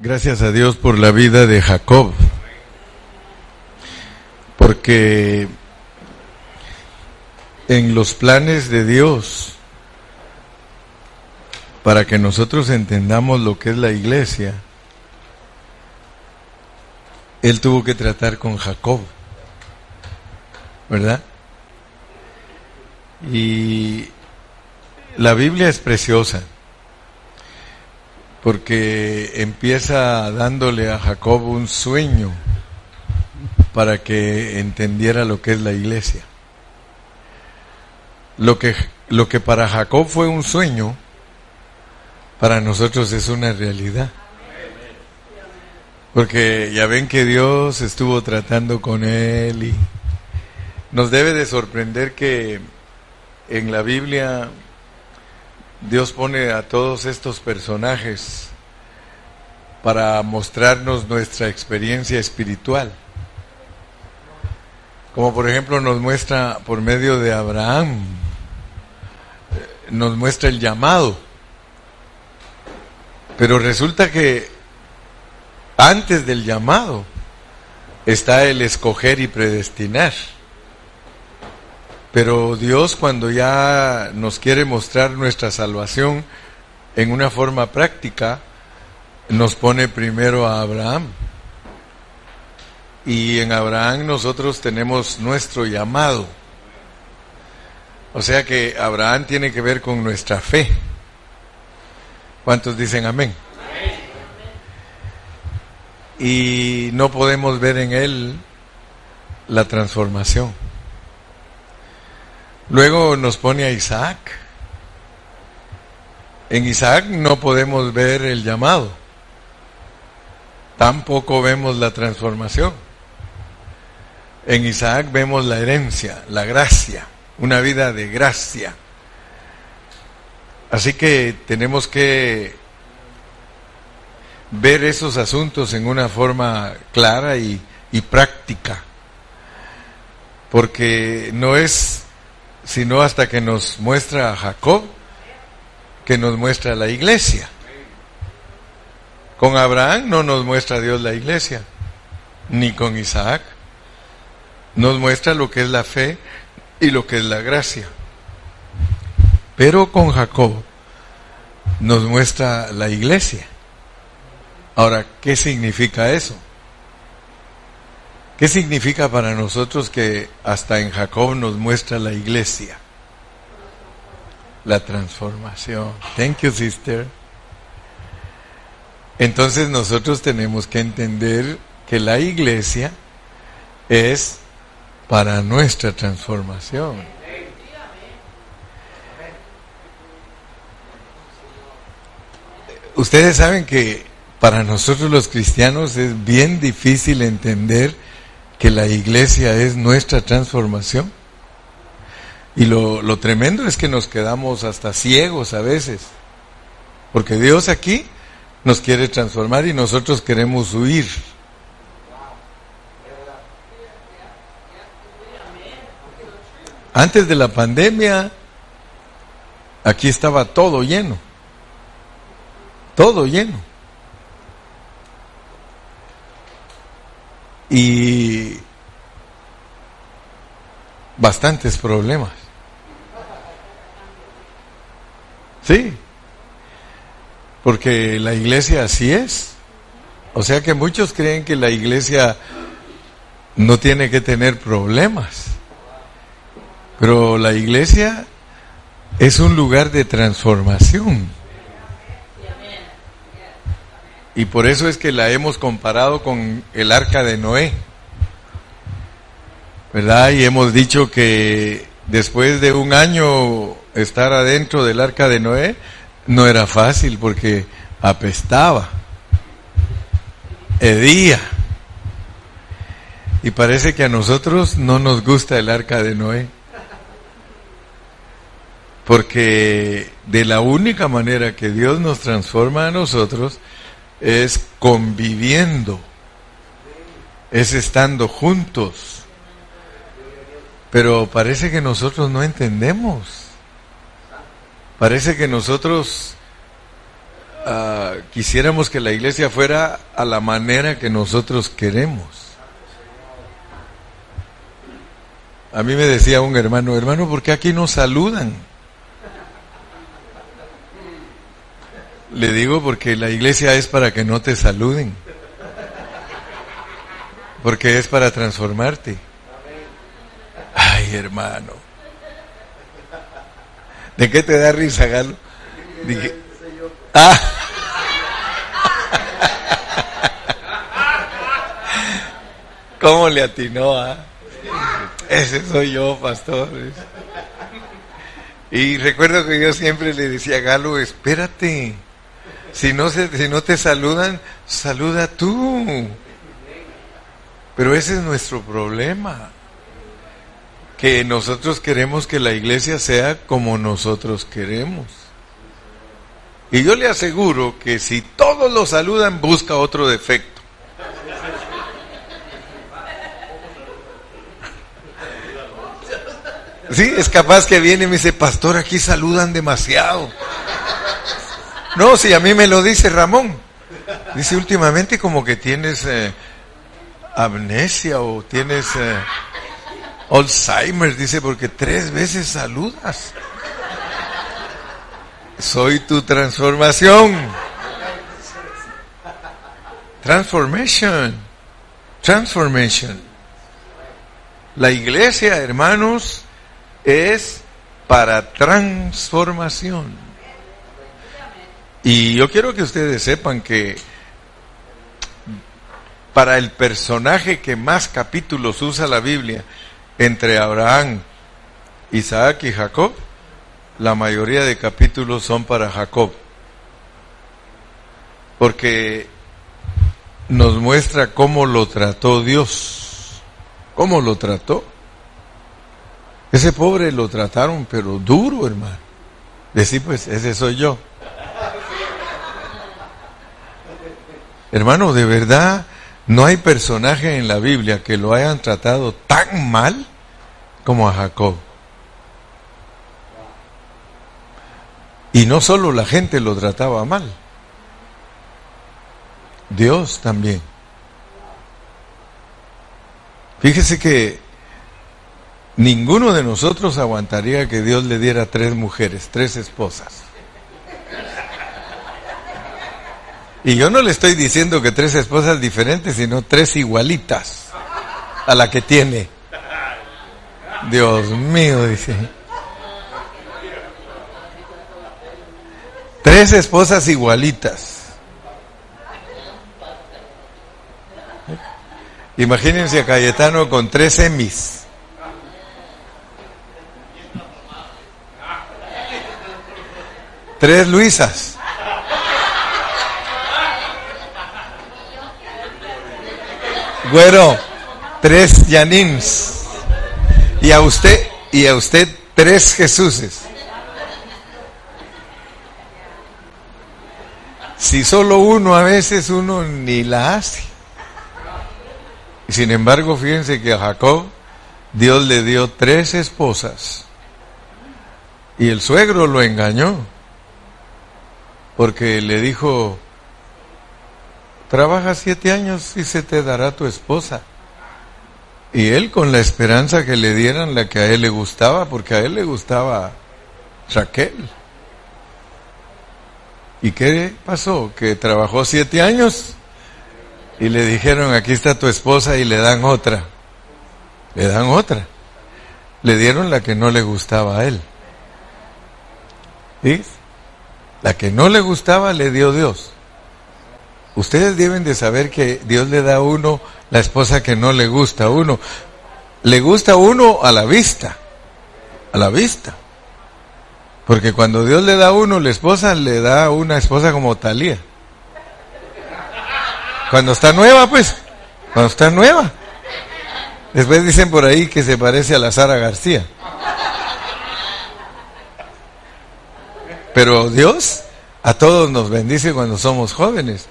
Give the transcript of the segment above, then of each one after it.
Gracias a Dios por la vida de Jacob, porque en los planes de Dios, para que nosotros entendamos lo que es la iglesia, Él tuvo que tratar con Jacob, ¿verdad? Y la Biblia es preciosa porque empieza dándole a Jacob un sueño para que entendiera lo que es la iglesia. Lo que, lo que para Jacob fue un sueño, para nosotros es una realidad. Porque ya ven que Dios estuvo tratando con él y nos debe de sorprender que en la Biblia Dios pone a todos estos personajes para mostrarnos nuestra experiencia espiritual. Como por ejemplo nos muestra por medio de Abraham, nos muestra el llamado. Pero resulta que antes del llamado está el escoger y predestinar. Pero Dios cuando ya nos quiere mostrar nuestra salvación en una forma práctica, nos pone primero a Abraham. Y en Abraham nosotros tenemos nuestro llamado. O sea que Abraham tiene que ver con nuestra fe. ¿Cuántos dicen amén? Y no podemos ver en él la transformación. Luego nos pone a Isaac. En Isaac no podemos ver el llamado. Tampoco vemos la transformación. En Isaac vemos la herencia, la gracia, una vida de gracia. Así que tenemos que ver esos asuntos en una forma clara y, y práctica. Porque no es sino hasta que nos muestra a Jacob, que nos muestra la iglesia. Con Abraham no nos muestra Dios la iglesia, ni con Isaac. Nos muestra lo que es la fe y lo que es la gracia. Pero con Jacob nos muestra la iglesia. Ahora, ¿qué significa eso? ¿Qué significa para nosotros que hasta en Jacob nos muestra la iglesia? La transformación. Thank you, sister. Entonces nosotros tenemos que entender que la iglesia es para nuestra transformación. Ustedes saben que para nosotros los cristianos es bien difícil entender que la iglesia es nuestra transformación. Y lo, lo, tremendo es que nos quedamos hasta ciegos a veces, porque Dios aquí nos quiere transformar y nosotros queremos huir. Antes de la pandemia, aquí estaba todo lleno, todo lleno. Y bastantes problemas. Sí, porque la iglesia así es. O sea que muchos creen que la iglesia no tiene que tener problemas. Pero la iglesia es un lugar de transformación. Y por eso es que la hemos comparado con el arca de Noé. ¿Verdad? Y hemos dicho que después de un año estar adentro del arca de Noé, no era fácil porque apestaba, hedía. Y parece que a nosotros no nos gusta el arca de Noé. Porque de la única manera que Dios nos transforma a nosotros es conviviendo, es estando juntos. Pero parece que nosotros no entendemos. Parece que nosotros ah, quisiéramos que la iglesia fuera a la manera que nosotros queremos. A mí me decía un hermano, hermano, ¿por qué aquí no saludan? Le digo porque la iglesia es para que no te saluden. Porque es para transformarte. Ay, hermano. ¿De qué te da risa, Galo? Dije, ah. ¿Cómo le atinó? Ah? Ese soy yo, pastor. Y recuerdo que yo siempre le decía a Galo, espérate. Si no, se, si no te saludan, saluda tú. Pero ese es nuestro problema que nosotros queremos que la iglesia sea como nosotros queremos. Y yo le aseguro que si todos lo saludan, busca otro defecto. Sí, es capaz que viene y me dice, pastor, aquí saludan demasiado. No, si a mí me lo dice Ramón. Dice, últimamente como que tienes eh, amnesia o tienes... Eh, Alzheimer, dice, porque tres veces saludas. Soy tu transformación. Transformation. Transformation. La iglesia, hermanos, es para transformación. Y yo quiero que ustedes sepan que para el personaje que más capítulos usa la Biblia, entre Abraham, Isaac y Jacob, la mayoría de capítulos son para Jacob. Porque nos muestra cómo lo trató Dios. ¿Cómo lo trató? Ese pobre lo trataron, pero duro, hermano. Decir, pues, ese soy yo. Hermano, de verdad, no hay personaje en la Biblia que lo hayan tratado tan mal como a Jacob. Y no solo la gente lo trataba mal, Dios también. Fíjese que ninguno de nosotros aguantaría que Dios le diera tres mujeres, tres esposas. Y yo no le estoy diciendo que tres esposas diferentes, sino tres igualitas a la que tiene. Dios mío, dice. Tres esposas igualitas. Imagínense a Cayetano con tres emis. Tres Luisas. Güero, tres Yanins. Y a usted, y a usted tres Jesuses. Si solo uno a veces uno ni la hace. Sin embargo, fíjense que a Jacob Dios le dio tres esposas. Y el suegro lo engañó. Porque le dijo, trabaja siete años y se te dará tu esposa. Y él con la esperanza que le dieran la que a él le gustaba, porque a él le gustaba Raquel. ¿Y qué pasó? Que trabajó siete años y le dijeron, aquí está tu esposa y le dan otra. Le dan otra. Le dieron la que no le gustaba a él. ¿Sí? La que no le gustaba le dio Dios. Ustedes deben de saber que Dios le da a uno la esposa que no le gusta a uno. Le gusta a uno a la vista, a la vista. Porque cuando Dios le da a uno la esposa, le da una esposa como Talía. Cuando está nueva, pues, cuando está nueva. Después dicen por ahí que se parece a la Sara García. Pero Dios a todos nos bendice cuando somos jóvenes.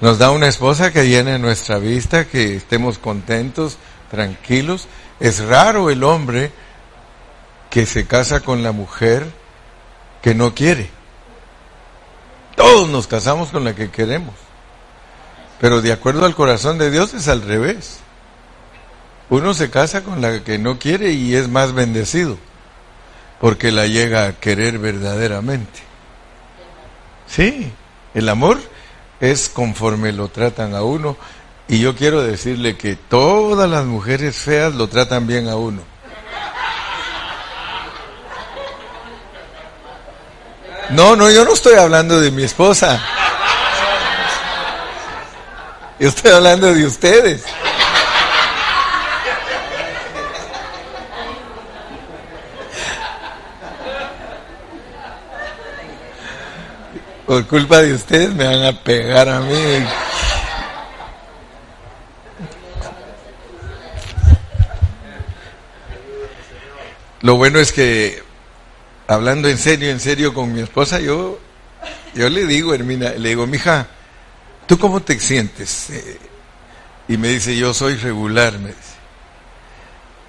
Nos da una esposa que llene nuestra vista, que estemos contentos, tranquilos. Es raro el hombre que se casa con la mujer que no quiere, Todos nos casamos con la que queremos. Pero de acuerdo al corazón de Dios es al revés. Uno se casa con la que no quiere y es más bendecido, porque la llega a querer verdaderamente. Sí, el amor es conforme lo tratan a uno. Y yo quiero decirle que todas las mujeres feas lo tratan bien a uno. No, no, yo no estoy hablando de mi esposa. Yo estoy hablando de ustedes. Por culpa de ustedes me van a pegar a mí. Lo bueno es que, hablando en serio, en serio con mi esposa, yo, yo le digo, Hermina, le digo, mija, ¿tú cómo te sientes? Eh, y me dice, yo soy regular, me dice.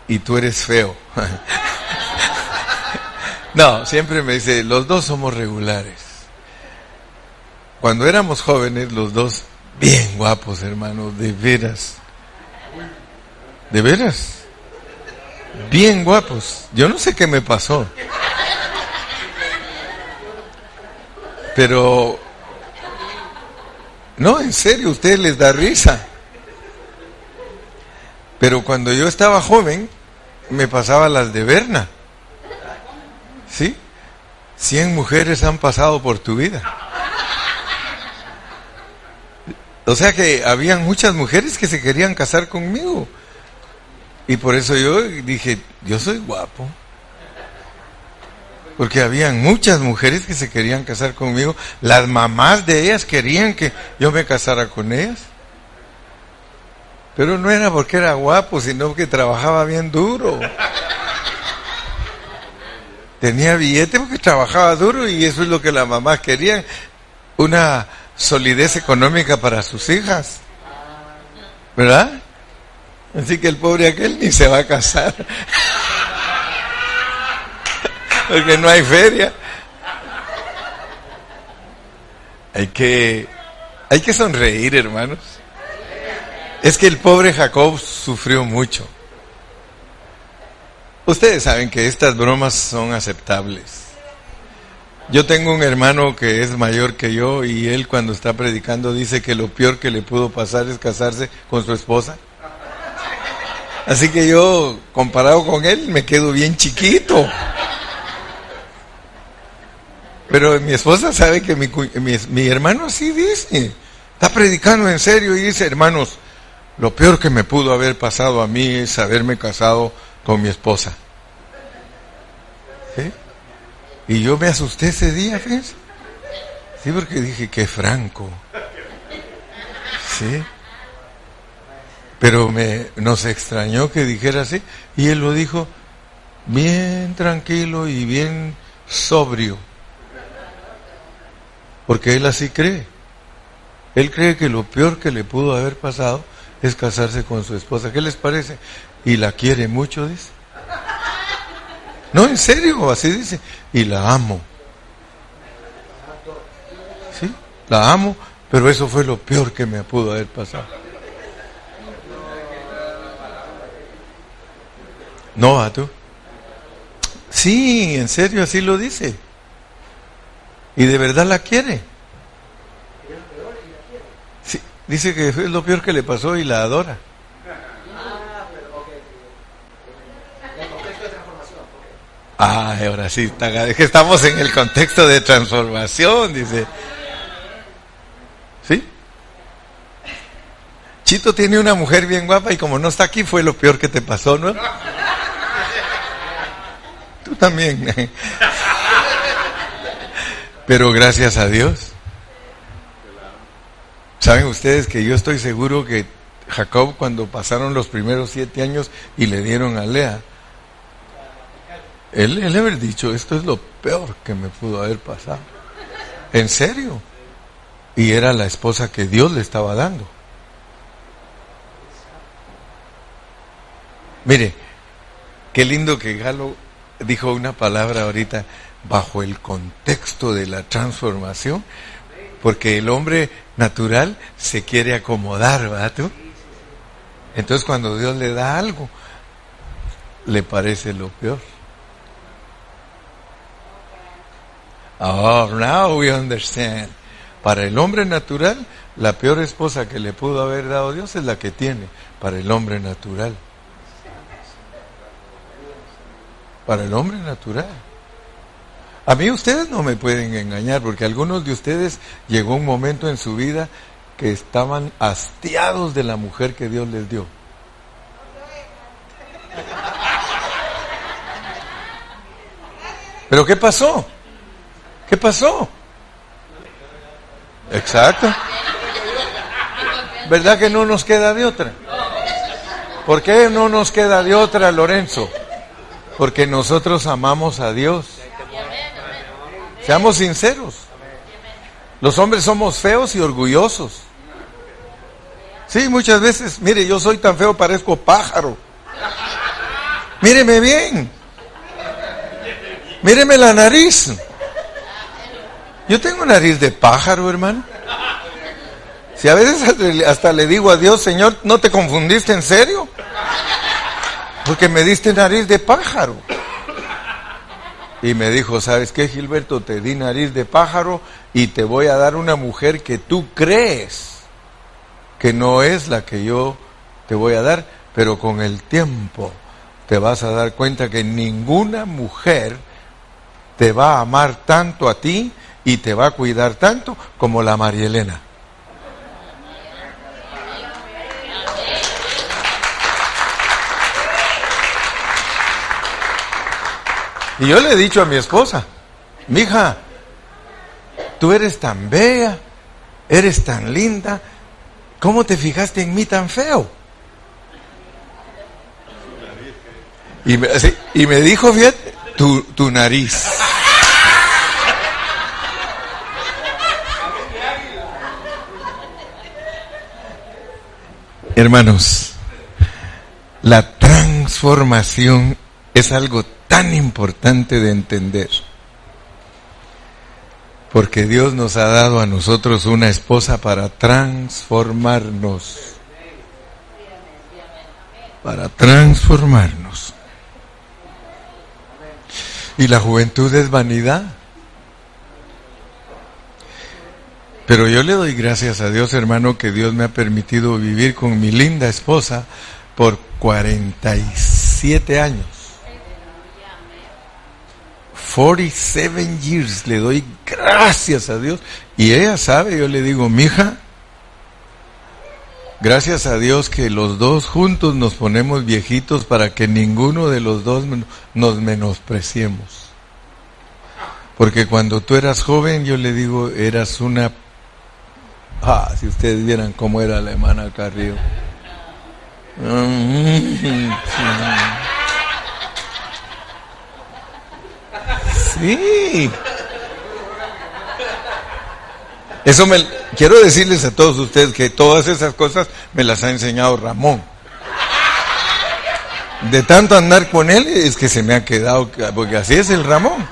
Y tú eres feo. no, siempre me dice, los dos somos regulares. Cuando éramos jóvenes, los dos, bien guapos, hermanos, de veras. De veras. Bien guapos. Yo no sé qué me pasó. Pero, no, en serio, a ustedes les da risa. Pero cuando yo estaba joven, me pasaba las de Berna. ¿Sí? Cien mujeres han pasado por tu vida. O sea que habían muchas mujeres que se querían casar conmigo. Y por eso yo dije, yo soy guapo. Porque habían muchas mujeres que se querían casar conmigo. Las mamás de ellas querían que yo me casara con ellas. Pero no era porque era guapo, sino que trabajaba bien duro. Tenía billete porque trabajaba duro y eso es lo que las mamás querían. Una solidez económica para sus hijas. ¿Verdad? Así que el pobre aquel ni se va a casar. Porque no hay feria. Hay que, hay que sonreír, hermanos. Es que el pobre Jacob sufrió mucho. Ustedes saben que estas bromas son aceptables. Yo tengo un hermano que es mayor que yo y él cuando está predicando dice que lo peor que le pudo pasar es casarse con su esposa. Así que yo, comparado con él, me quedo bien chiquito. Pero mi esposa sabe que mi, mi, hermano así dice. Está predicando en serio y dice, hermanos, lo peor que me pudo haber pasado a mí es haberme casado con mi esposa. ¿Sí? Y yo me asusté ese día, fíjense. Sí, porque dije, qué franco. Sí. Pero me, nos extrañó que dijera así. Y él lo dijo bien tranquilo y bien sobrio. Porque él así cree. Él cree que lo peor que le pudo haber pasado es casarse con su esposa. ¿Qué les parece? Y la quiere mucho, dice. No, en serio, así dice. Y la amo. ¿Sí? La amo, pero eso fue lo peor que me pudo haber pasado. No, ¿a tú? Sí, en serio, así lo dice. Y de verdad la quiere. Sí, dice que es lo peor que le pasó y la adora. Ah, ahora sí, que estamos en el contexto de transformación, dice. ¿Sí? Chito tiene una mujer bien guapa y como no está aquí fue lo peor que te pasó, ¿no? Tú también. Pero gracias a Dios. Saben ustedes que yo estoy seguro que Jacob cuando pasaron los primeros siete años y le dieron a Lea, él, él haber dicho, esto es lo peor que me pudo haber pasado. ¿En serio? Y era la esposa que Dios le estaba dando. Mire, qué lindo que Galo dijo una palabra ahorita bajo el contexto de la transformación, Porque el hombre natural se quiere acomodar, ¿verdad tú? Entonces cuando Dios le da algo, le parece lo peor. Oh, now we understand. Para el hombre natural, la peor esposa que le pudo haber dado Dios es la que tiene para el hombre natural. Para el hombre natural. A mí ustedes no me pueden engañar porque algunos de ustedes llegó un momento en su vida que estaban hastiados de la mujer que Dios les dio. ¿Pero qué pasó? ¿Qué pasó? Exacto. ¿Verdad que no nos queda de otra? ¿Por qué no nos queda de otra, Lorenzo? Porque nosotros amamos a Dios. Seamos sinceros. Los hombres somos feos y orgullosos. Sí, muchas veces, mire, yo soy tan feo, parezco pájaro. Míreme bien. Míreme la nariz. Yo tengo nariz de pájaro, hermano. Si a veces hasta le digo a Dios, Señor, ¿no te confundiste en serio? Porque me diste nariz de pájaro. Y me dijo, ¿sabes qué, Gilberto? Te di nariz de pájaro y te voy a dar una mujer que tú crees que no es la que yo te voy a dar, pero con el tiempo te vas a dar cuenta que ninguna mujer te va a amar tanto a ti y te va a cuidar tanto como la María Elena. Y yo le he dicho a mi esposa, mija, tú eres tan bella, eres tan linda, ¿cómo te fijaste en mí tan feo? Y me, dijo, fíjate, tu, tu nariz. Hermanos, la transformación es algo tan importante de entender. Porque Dios nos ha dado a nosotros una esposa para transformarnos. Para transformarnos. Y la juventud es vanidad. Pero yo le doy gracias a Dios, hermano, que Dios me ha permitido vivir con mi linda esposa por 47 años. 47 years, le doy gracias a Dios. Y ella sabe, yo le digo, mija, gracias a Dios que los dos juntos nos ponemos viejitos para que ninguno de los dos nos menospreciemos. Porque cuando tú eras joven, yo le digo, eras una... Ah, si ustedes vieran cómo era la hermana Carrillo. Sí. Eso me quiero decirles a todos ustedes que todas esas cosas me las ha enseñado Ramón. De tanto andar con él es que se me ha quedado, porque así es el Ramón.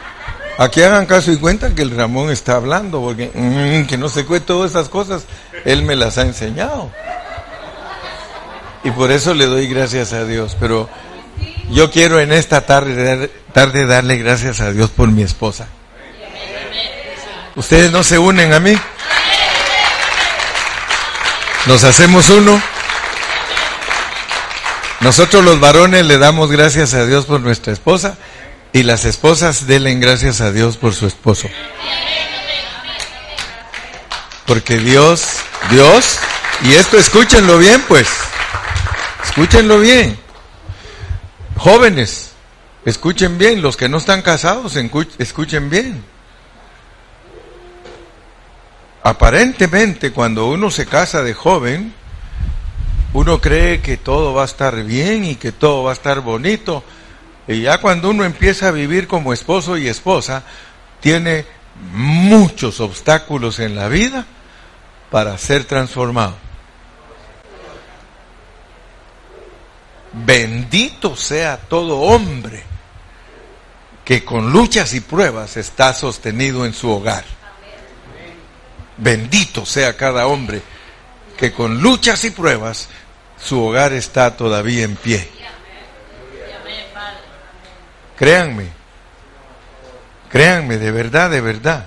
Aquí hagan caso y cuenta que el Ramón está hablando, porque mm, que no se cuente todas esas cosas, él me las ha enseñado. Y por eso le doy gracias a Dios. Pero yo quiero en esta tarde, tarde darle gracias a Dios por mi esposa. ¿Ustedes no se unen a mí? Nos hacemos uno. Nosotros los varones le damos gracias a Dios por nuestra esposa y las esposas denle gracias a Dios por su esposo. Porque Dios, Dios, y esto escúchenlo bien pues, escúchenlo bien. Jóvenes, escuchen bien, los que no están casados, escuchen bien. Aparentemente, cuando uno se casa de joven, uno cree que todo va a estar bien y que todo va a estar bonito. Y ya cuando uno empieza a vivir como esposo y esposa, tiene muchos obstáculos en la vida para ser transformado. Bendito sea todo hombre que con luchas y pruebas está sostenido en su hogar. Bendito sea cada hombre que con luchas y pruebas su hogar está todavía en pie. Créanme, créanme, de verdad, de verdad.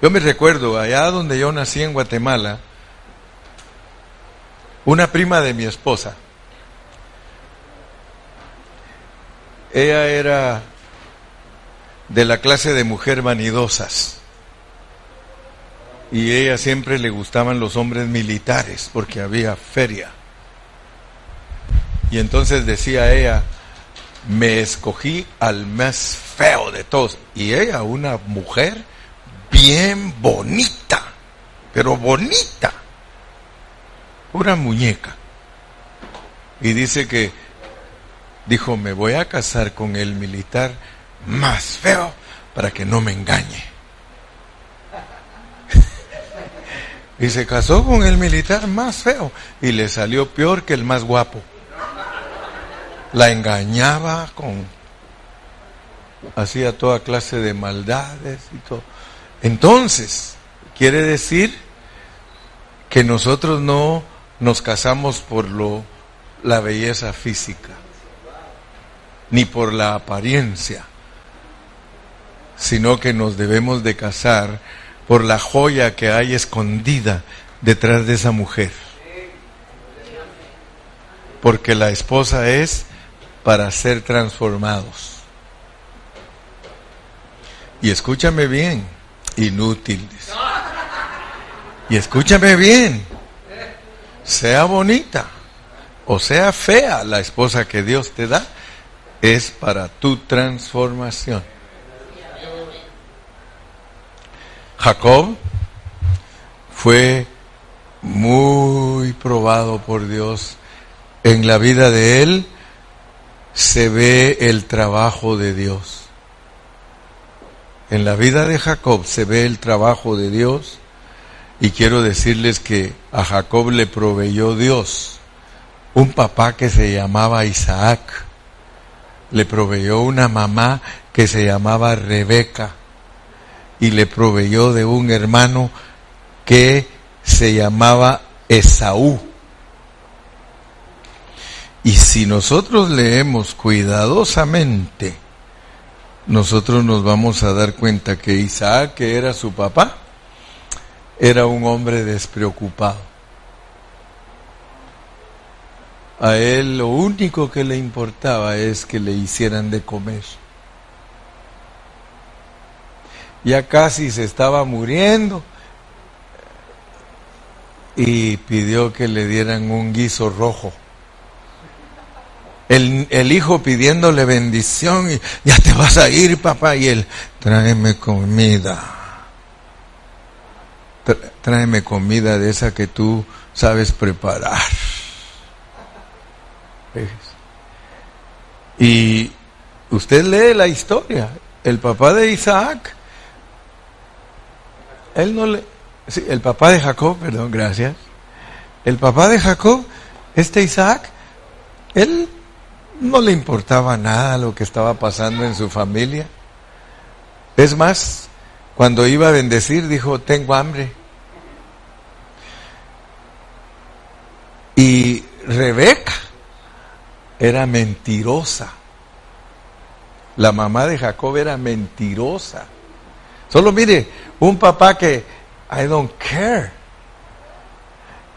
Yo me recuerdo, allá donde yo nací en Guatemala, una prima de mi esposa, ella era de la clase de mujer vanidosas. Y ella siempre le gustaban los hombres militares porque había feria. Y entonces decía ella, me escogí al más feo de todos. Y ella, una mujer bien bonita, pero bonita, una muñeca. Y dice que dijo, me voy a casar con el militar más feo para que no me engañe. y se casó con el militar más feo y le salió peor que el más guapo. La engañaba con hacía toda clase de maldades y todo. Entonces, quiere decir que nosotros no nos casamos por lo la belleza física ni por la apariencia sino que nos debemos de casar por la joya que hay escondida detrás de esa mujer. Porque la esposa es para ser transformados. Y escúchame bien, inútiles. Y escúchame bien, sea bonita o sea fea la esposa que Dios te da, es para tu transformación. Jacob fue muy probado por Dios. En la vida de él se ve el trabajo de Dios. En la vida de Jacob se ve el trabajo de Dios y quiero decirles que a Jacob le proveyó Dios un papá que se llamaba Isaac, le proveyó una mamá que se llamaba Rebeca, y le proveyó de un hermano que se llamaba Esaú. Y si nosotros leemos cuidadosamente, nosotros nos vamos a dar cuenta que Isaac, que era su papá, era un hombre despreocupado. A él lo único que le importaba es que le hicieran de comer ya casi se estaba muriendo y pidió que le dieran un guiso rojo. El, el, hijo pidiéndole bendición y ya te vas a ir papá y él tráeme comida. Tráeme comida de esa que tú sabes preparar y usted lee la historia. El papá de Isaac él no le... Sí, el papá de Jacob, perdón, gracias. El papá de Jacob, este Isaac, él no le importaba nada lo que estaba pasando en su familia. Es más, cuando iba a bendecir, dijo, tengo hambre. Y Rebeca era mentirosa. La mamá de Jacob era mentirosa. Solo mire, un papá que I don't care.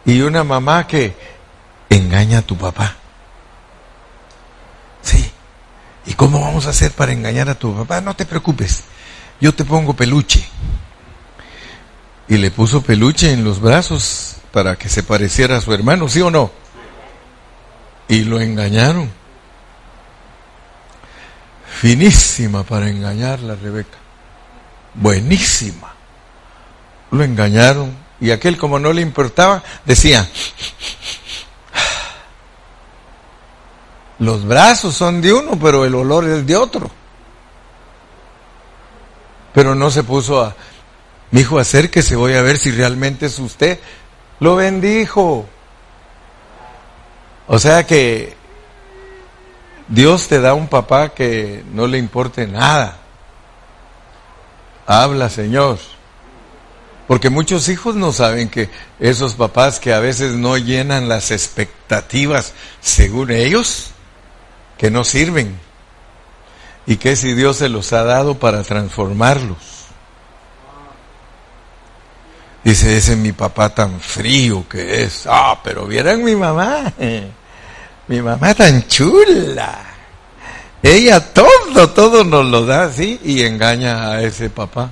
Y una mamá que engaña a tu papá. Sí. ¿Y cómo vamos a hacer para engañar a tu papá? No te preocupes. Yo te pongo peluche. Y le puso peluche en los brazos para que se pareciera a su hermano, ¿sí o no? Y lo engañaron. Finísima para engañarla, Rebeca buenísima. Lo engañaron y aquel como no le importaba decía, los brazos son de uno, pero el olor es de otro. Pero no se puso a, mi hijo, acérquese, voy a ver si realmente es usted. Lo bendijo. O sea que Dios te da un papá que no le importe nada. Habla, Señor. Porque muchos hijos no saben que esos papás que a veces no llenan las expectativas según ellos, que no sirven. Y que si Dios se los ha dado para transformarlos. Dice, ese es mi papá tan frío que es. Ah, pero vieran mi mamá. Mi mamá tan chula. Ella todo, todo nos lo da así y engaña a ese papá.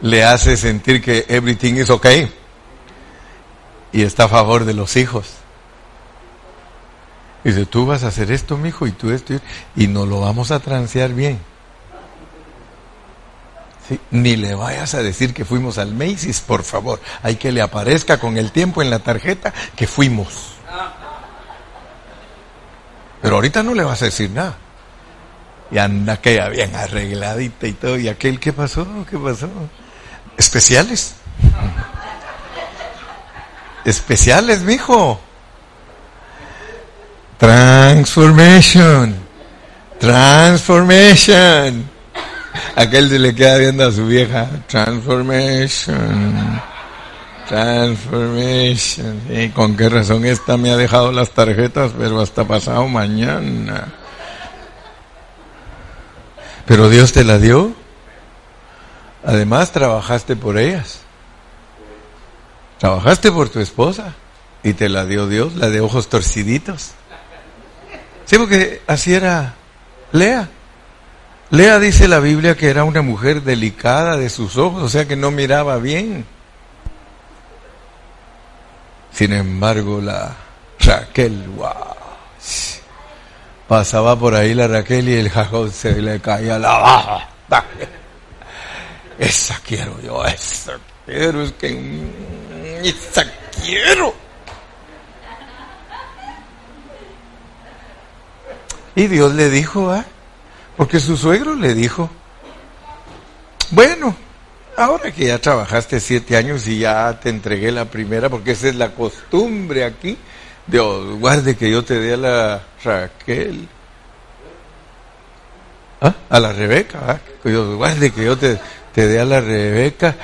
Le hace sentir que everything is okay y está a favor de los hijos. Dice, tú vas a hacer esto, mijo, y tú esto, y nos lo vamos a transear bien. Ni le vayas a decir que fuimos al Macy's, por favor. Hay que le aparezca con el tiempo en la tarjeta que fuimos. Pero ahorita no le vas a decir nada. Y anda aquella bien arregladita y todo. ¿Y aquel qué pasó? ¿Qué pasó? Especiales. Especiales, mijo. Transformation. Transformation. Aquel se le queda viendo a su vieja. Transformation. Transformation. ¿Y con qué razón esta me ha dejado las tarjetas, pero hasta pasado mañana? Pero Dios te la dio. Además, trabajaste por ellas. Trabajaste por tu esposa y te la dio Dios, la de ojos torciditos. Sí, porque así era Lea. Lea dice la Biblia que era una mujer delicada de sus ojos, o sea que no miraba bien. Sin embargo, la Raquel, wow, pasaba por ahí la Raquel y el jajón se le caía la baja. Esa quiero yo, esa quiero, es que esa quiero. Y Dios le dijo, ¿ah? Porque su suegro le dijo, bueno, ahora que ya trabajaste siete años y ya te entregué la primera, porque esa es la costumbre aquí, Dios guarde que yo te dé a la Raquel, ¿Ah? a la Rebeca, ¿ah? Dios guarde que yo te, te dé a la Rebeca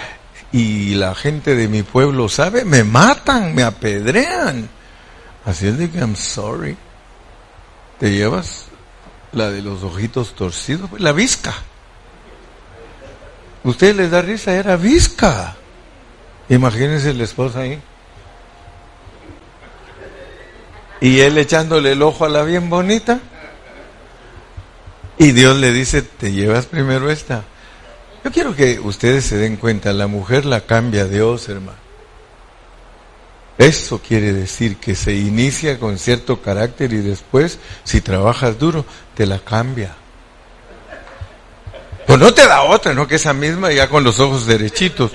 y la gente de mi pueblo sabe, me matan, me apedrean. Así es de que I'm sorry. Te llevas la de los ojitos torcidos, la visca. Ustedes les da risa, era visca. Imagínense la esposa ahí. Y él echándole el ojo a la bien bonita. Y Dios le dice, te llevas primero esta. Yo quiero que ustedes se den cuenta, la mujer la cambia Dios, hermano. Eso quiere decir que se inicia con cierto carácter y después, si trabajas duro, te la cambia. Pues no te da otra, ¿no? Que esa misma ya con los ojos derechitos.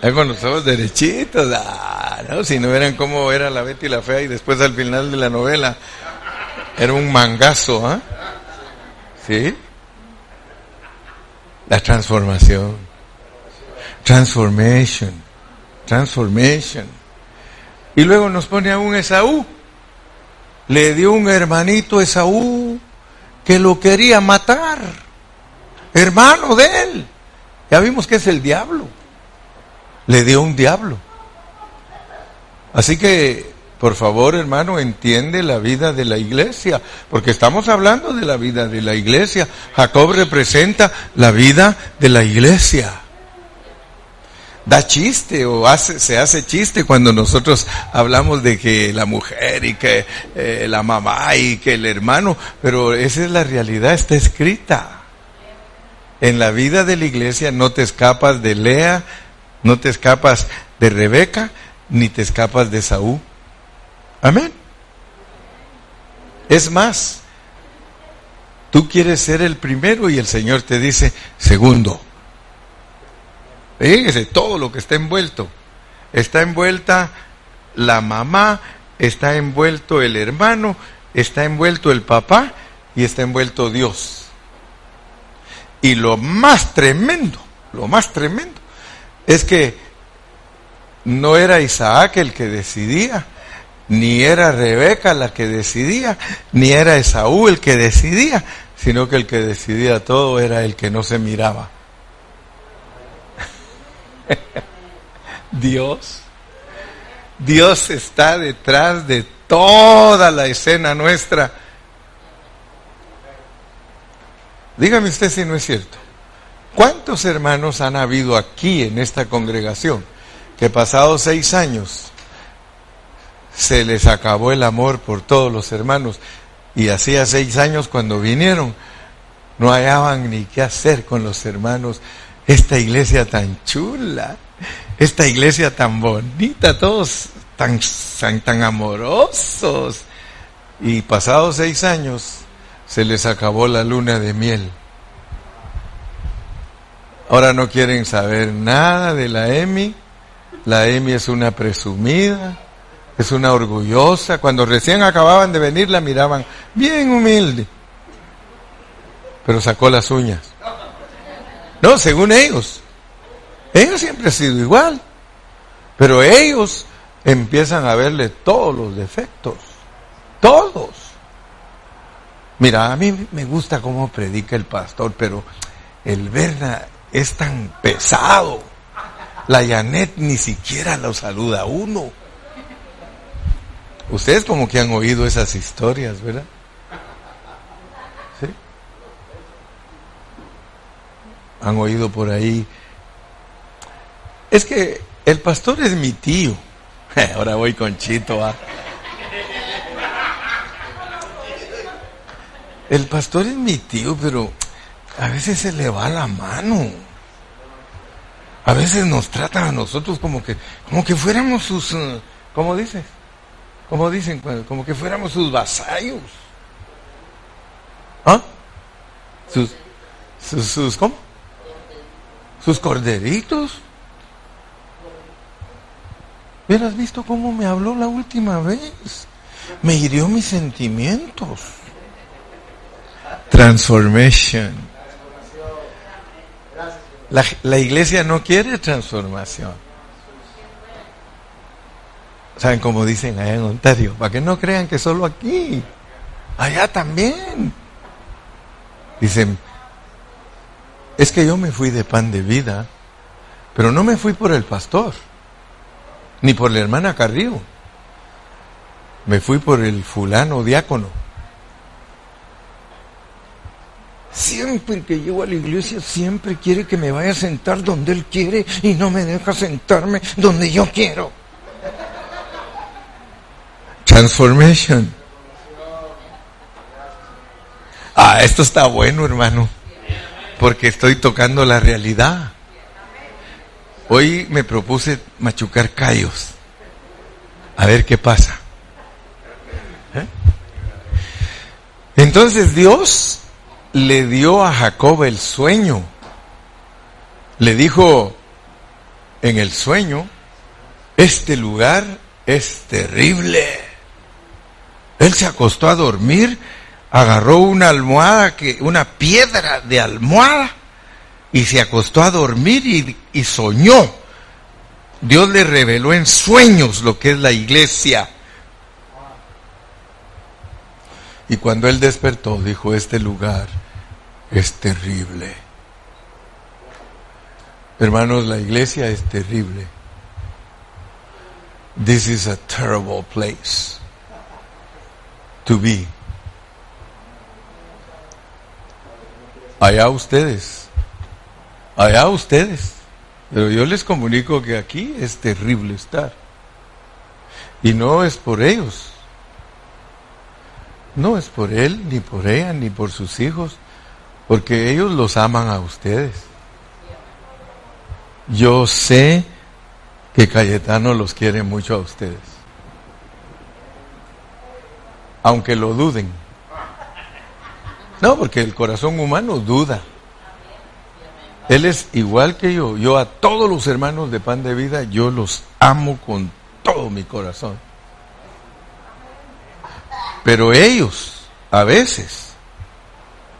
Ya con los ojos derechitos, ah, ¿no? Si no eran como era la Betty la Fea y después al final de la novela era un mangazo, ¿ah? ¿Sí? La transformación. Transformation transformation. Y luego nos pone a un Esaú. Le dio un hermanito Esaú que lo quería matar. Hermano de él. Ya vimos que es el diablo. Le dio un diablo. Así que, por favor, hermano, entiende la vida de la iglesia, porque estamos hablando de la vida de la iglesia. Jacob representa la vida de la iglesia da chiste o hace, se hace chiste cuando nosotros hablamos de que la mujer y que eh, la mamá y que el hermano, pero esa es la realidad, está escrita. En la vida de la iglesia no te escapas de Lea, no te escapas de Rebeca, ni te escapas de Saúl. Amén. Es más, tú quieres ser el primero y el Señor te dice segundo. Fíjese todo lo que está envuelto. Está envuelta la mamá, está envuelto el hermano, está envuelto el papá y está envuelto Dios. Y lo más tremendo, lo más tremendo, es que no era Isaac el que decidía, ni era Rebeca la que decidía, ni era Esaú el que decidía, sino que el que decidía todo era el que no se miraba. Dios. Dios está detrás de toda la escena nuestra. Dígame usted si no es cierto. ¿Cuántos hermanos han habido aquí en esta congregación que pasados seis años se les acabó el amor por todos los hermanos y hacía seis años cuando vinieron no hallaban ni qué hacer con los hermanos? Esta iglesia tan chula, esta iglesia tan bonita, todos tan, tan, tan amorosos. Y pasados seis años se les acabó la luna de miel. Ahora no quieren saber nada de la Emi. La Emi es una presumida, es una orgullosa. Cuando recién acababan de venir la miraban bien humilde. Pero sacó las uñas. No, según ellos. Ella siempre ha sido igual. Pero ellos empiezan a verle todos los defectos. Todos. Mira, a mí me gusta cómo predica el pastor, pero el Berna es tan pesado. La Janet ni siquiera lo saluda a uno. Ustedes como que han oído esas historias, ¿verdad? Han oído por ahí. Es que el pastor es mi tío. Ahora voy con Chito. El pastor es mi tío, pero a veces se le va la mano. A veces nos trata a nosotros como que, como que fuéramos sus, uh, ¿cómo dices? Como dicen, como que fuéramos sus vasallos. ¿Ah? Sus, sus, sus, ¿cómo? Sus corderitos. ¿Hubieras visto cómo me habló la última vez? Me hirió mis sentimientos. Transformation. La, iglesia no quiere transformación. ¿Saben cómo dicen allá en Ontario? Para que no crean que solo aquí. Allá también. Dicen, es que yo me fui de pan de vida, pero no me fui por el pastor, ni por la hermana Carrillo. Me fui por el fulano diácono. Siempre que llego a la iglesia, siempre quiere que me vaya a sentar donde Él quiere y no me deja sentarme donde yo quiero. Transformation. Ah, esto está bueno, hermano, porque estoy tocando la realidad. Hoy me propuse machucar callos. A ver qué pasa. ¿Eh? Entonces Dios le dio a Jacob el sueño. Le dijo en el sueño, este lugar es terrible. Él se acostó a dormir, agarró una almohada, que, una piedra de almohada, y se acostó a dormir y, y soñó. Dios le reveló en sueños lo que es la iglesia. Y cuando él despertó, dijo, este lugar es terrible. Hermanos, la iglesia es terrible. This is a terrible place to be. Allá ustedes, allá ustedes. Pero yo les comunico que aquí es terrible estar. Y no es por ellos. No es por él, ni por ella, ni por sus hijos porque ellos los aman a ustedes. Yo sé que Cayetano los quiere mucho a ustedes. Aunque lo duden. No, porque el corazón humano duda. Él es igual que yo. Yo a todos los hermanos de pan de vida, yo los amo con todo mi corazón. Pero ellos, a veces,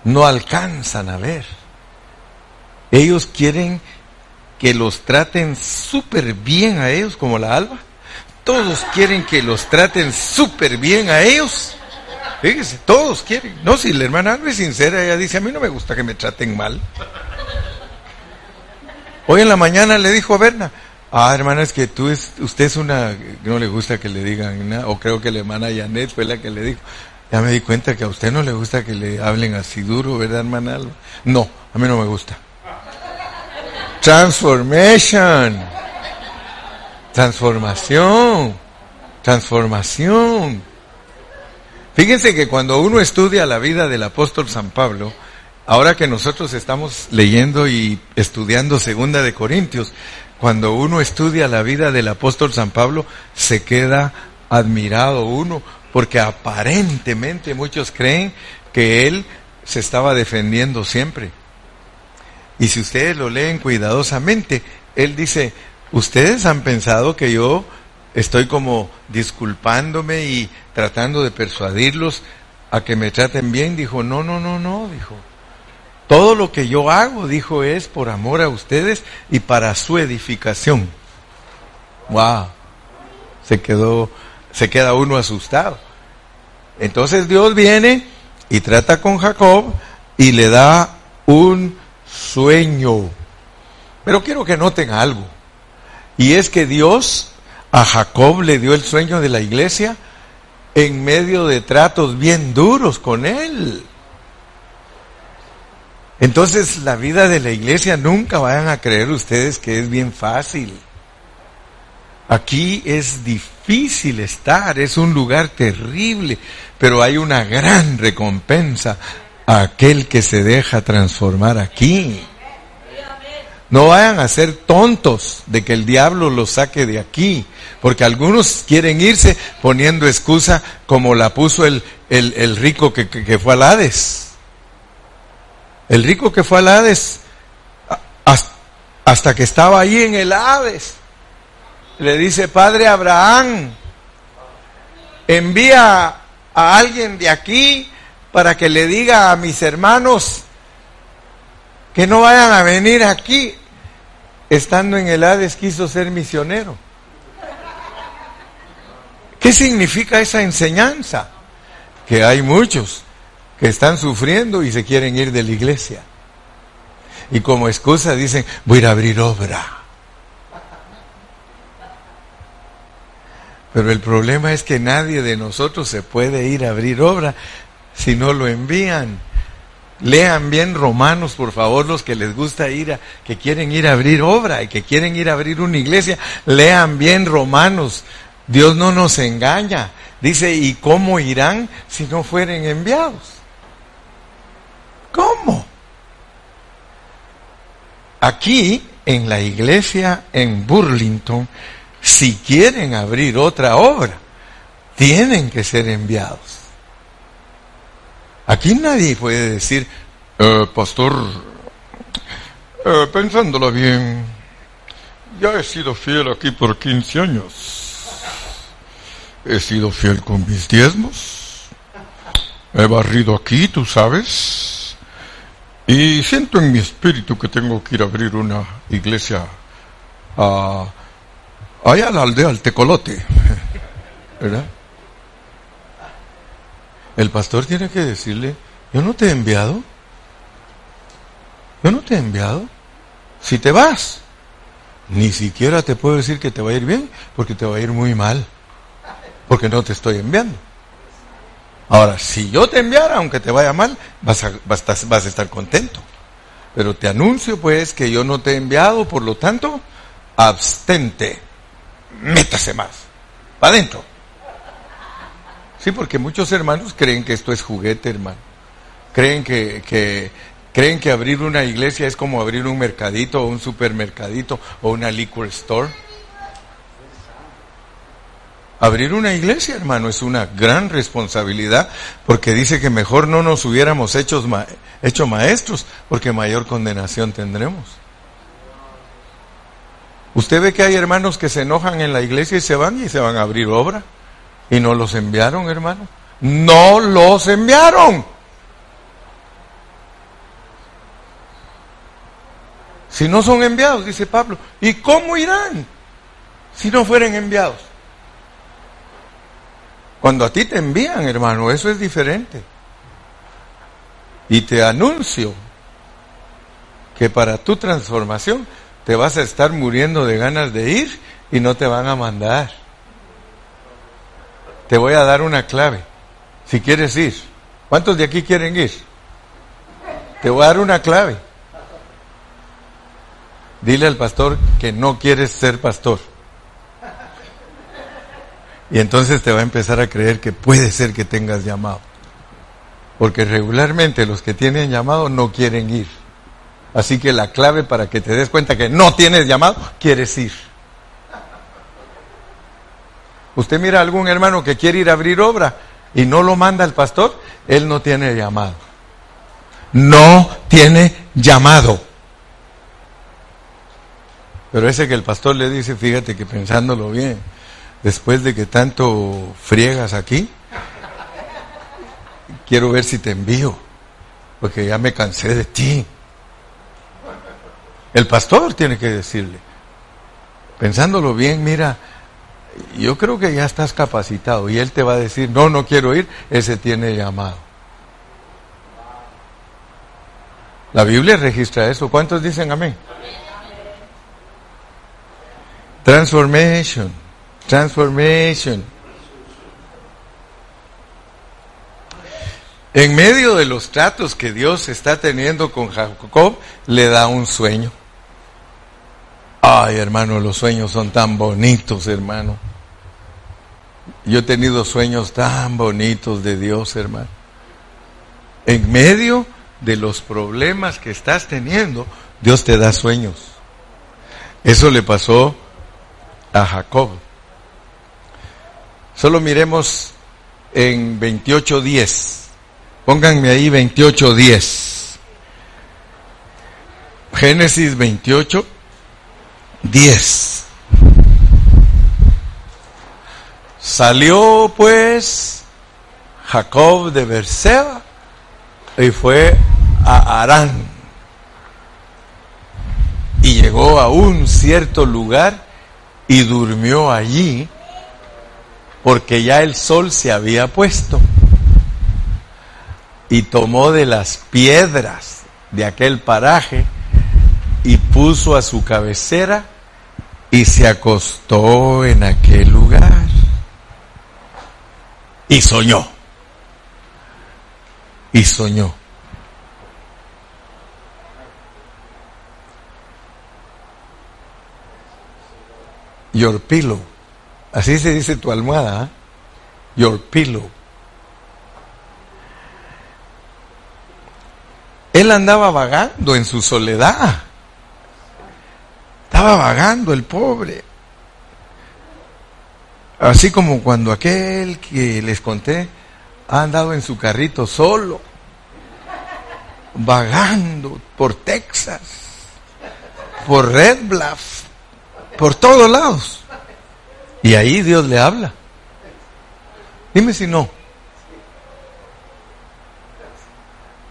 no alcanzan a ver. Ellos quieren que los traten súper bien a ellos, como la alba. Todos quieren que los traten súper bien a ellos. Fíjese, todos quieren. No, si la hermana es sincera, ella dice, a mí no me gusta que me traten mal. Hoy en la mañana le dijo a Berna, ah, hermana, es que tú es, usted es una, no le gusta que le digan nada, o creo que la hermana Janet fue la que le dijo, ya me di cuenta que a usted no le gusta que le hablen así duro, ¿verdad, hermana? No, a mí no me gusta. Transformation. Transformación. Transformación. Fíjense que cuando uno estudia la vida del apóstol San Pablo, ahora que nosotros estamos leyendo y estudiando Segunda de Corintios, cuando uno estudia la vida del apóstol San Pablo, se queda admirado uno, porque aparentemente muchos creen que él se estaba defendiendo siempre. Y si ustedes lo leen cuidadosamente, él dice, ustedes han pensado que yo estoy como disculpándome y tratando de persuadirlos a que me traten bien. Dijo, no, no, no, no, dijo. Todo lo que yo hago, dijo, es por amor a ustedes y para su edificación. Wow. Se quedó se queda uno asustado. Entonces Dios viene y trata con Jacob y le da un sueño. Pero quiero que noten algo. Y es que Dios a Jacob le dio el sueño de la iglesia en medio de tratos bien duros con él. Entonces la vida de la iglesia nunca vayan a creer ustedes que es bien fácil. Aquí es difícil estar, es un lugar terrible, pero hay una gran recompensa a aquel que se deja transformar aquí. No vayan a ser tontos de que el diablo los saque de aquí, porque algunos quieren irse poniendo excusa como la puso el, el, rico que, que, fue al Hades. El rico que fue al Hades, hasta que estaba ahí en el Hades, le dice, Padre Abraham, envía a alguien de aquí para que le diga a mis hermanos que no vayan a venir aquí. Estando en el Hades quiso ser misionero. ¿Qué significa esa enseñanza? Que hay muchos que están sufriendo y se quieren ir de la iglesia. Y como excusa dicen, voy a ir a abrir obra. Pero el problema es que nadie de nosotros se puede ir a abrir obra si no lo envían. Lean bien Romanos, por favor, los que les gusta ir a, que quieren ir a abrir obra y que quieren ir a abrir una iglesia. Lean bien Romanos. Dios no nos engaña. Dice, ¿y cómo irán si no fueren enviados? ¿Cómo? Aquí, en la iglesia en Burlington, si quieren abrir otra obra, tienen que ser enviados. Aquí nadie puede decir, eh, pastor, eh, pensándolo bien, ya he sido fiel aquí por 15 años. He sido fiel con mis diezmos. He barrido aquí, tú sabes. Y siento en mi espíritu que tengo que ir a abrir una iglesia a allá a la aldea, al tecolote, ¿verdad? El pastor tiene que decirle, yo no te he enviado, yo no te he enviado, si te vas, ni siquiera te puedo decir que te va a ir bien, porque te va a ir muy mal, porque no te estoy enviando. Ahora, si yo te enviara, aunque te vaya mal, vas a, vas a estar contento. Pero te anuncio pues que yo no te he enviado, por lo tanto, abstente métase más. Para adentro. Sí, porque muchos hermanos creen que esto es juguete, hermano. Creen que, que, creen que abrir una iglesia es como abrir un mercadito o un supermercadito o una liquor store. Abrir una iglesia, hermano, es una gran responsabilidad porque dice que mejor no nos hubiéramos hecho, maestros porque mayor condenación tendremos. Usted ve que hay hermanos que se enojan en la iglesia y se van y se van a abrir obra. Y no los enviaron, hermano. No los enviaron. Si no son enviados, dice Pablo, ¿y cómo irán si no fueren enviados? Cuando a ti te envían, hermano, eso es diferente. Y te anuncio que para tu transformación te vas a estar muriendo de ganas de ir y no te van a mandar. Te voy a dar una clave. Si quieres ir. ¿Cuántos de aquí quieren ir? Te voy a dar una clave. Dile al pastor que no quieres ser pastor. Y entonces te va a empezar a creer que puede ser que tengas llamado. Porque regularmente los que tienen llamado no quieren ir. Así que la clave para que te des cuenta que no tienes llamado, quieres ir. Usted mira a algún hermano que quiere ir a abrir obra y no lo manda el pastor, él no tiene llamado. No tiene llamado. Pero ese que el pastor le dice, fíjate que pensándolo bien, después de que tanto friegas aquí, quiero ver si te envío, porque ya me cansé de ti. El pastor tiene que decirle, pensándolo bien, mira, yo creo que ya estás capacitado y él te va a decir, no, no quiero ir, ese tiene llamado. La Biblia registra eso. ¿Cuántos dicen amén? Transformation, transformation. En medio de los tratos que Dios está teniendo con Jacob, le da un sueño. Ay, hermano, los sueños son tan bonitos, hermano. Yo he tenido sueños tan bonitos de Dios, hermano. En medio de los problemas que estás teniendo, Dios te da sueños. Eso le pasó a Jacob. Solo miremos en 28.10. Pónganme ahí 28.10. Génesis 28, 10. Salió pues Jacob de Berseba y fue a Arán. Y llegó a un cierto lugar y durmió allí porque ya el sol se había puesto. Y tomó de las piedras de aquel paraje y puso a su cabecera y se acostó en aquel lugar. Y soñó. Y soñó. Your pillow. Así se dice tu almohada. ¿eh? Your pillow. Él andaba vagando en su soledad. Estaba vagando el pobre. Así como cuando aquel que les conté ha andado en su carrito solo, vagando por Texas, por Red Bluff, por todos lados. Y ahí Dios le habla. Dime si no.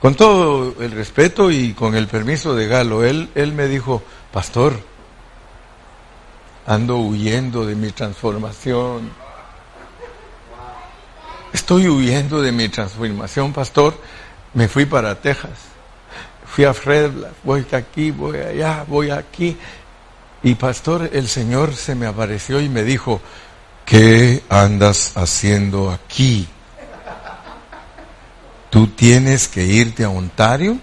Con todo el respeto y con el permiso de Galo, él, él me dijo, pastor, ando huyendo de mi transformación. Estoy huyendo de mi transformación, pastor. Me fui para Texas. Fui a Fredla, voy aquí, voy allá, voy aquí. Y pastor, el Señor se me apareció y me dijo, ¿qué andas haciendo aquí? Tú tienes que irte a Ontario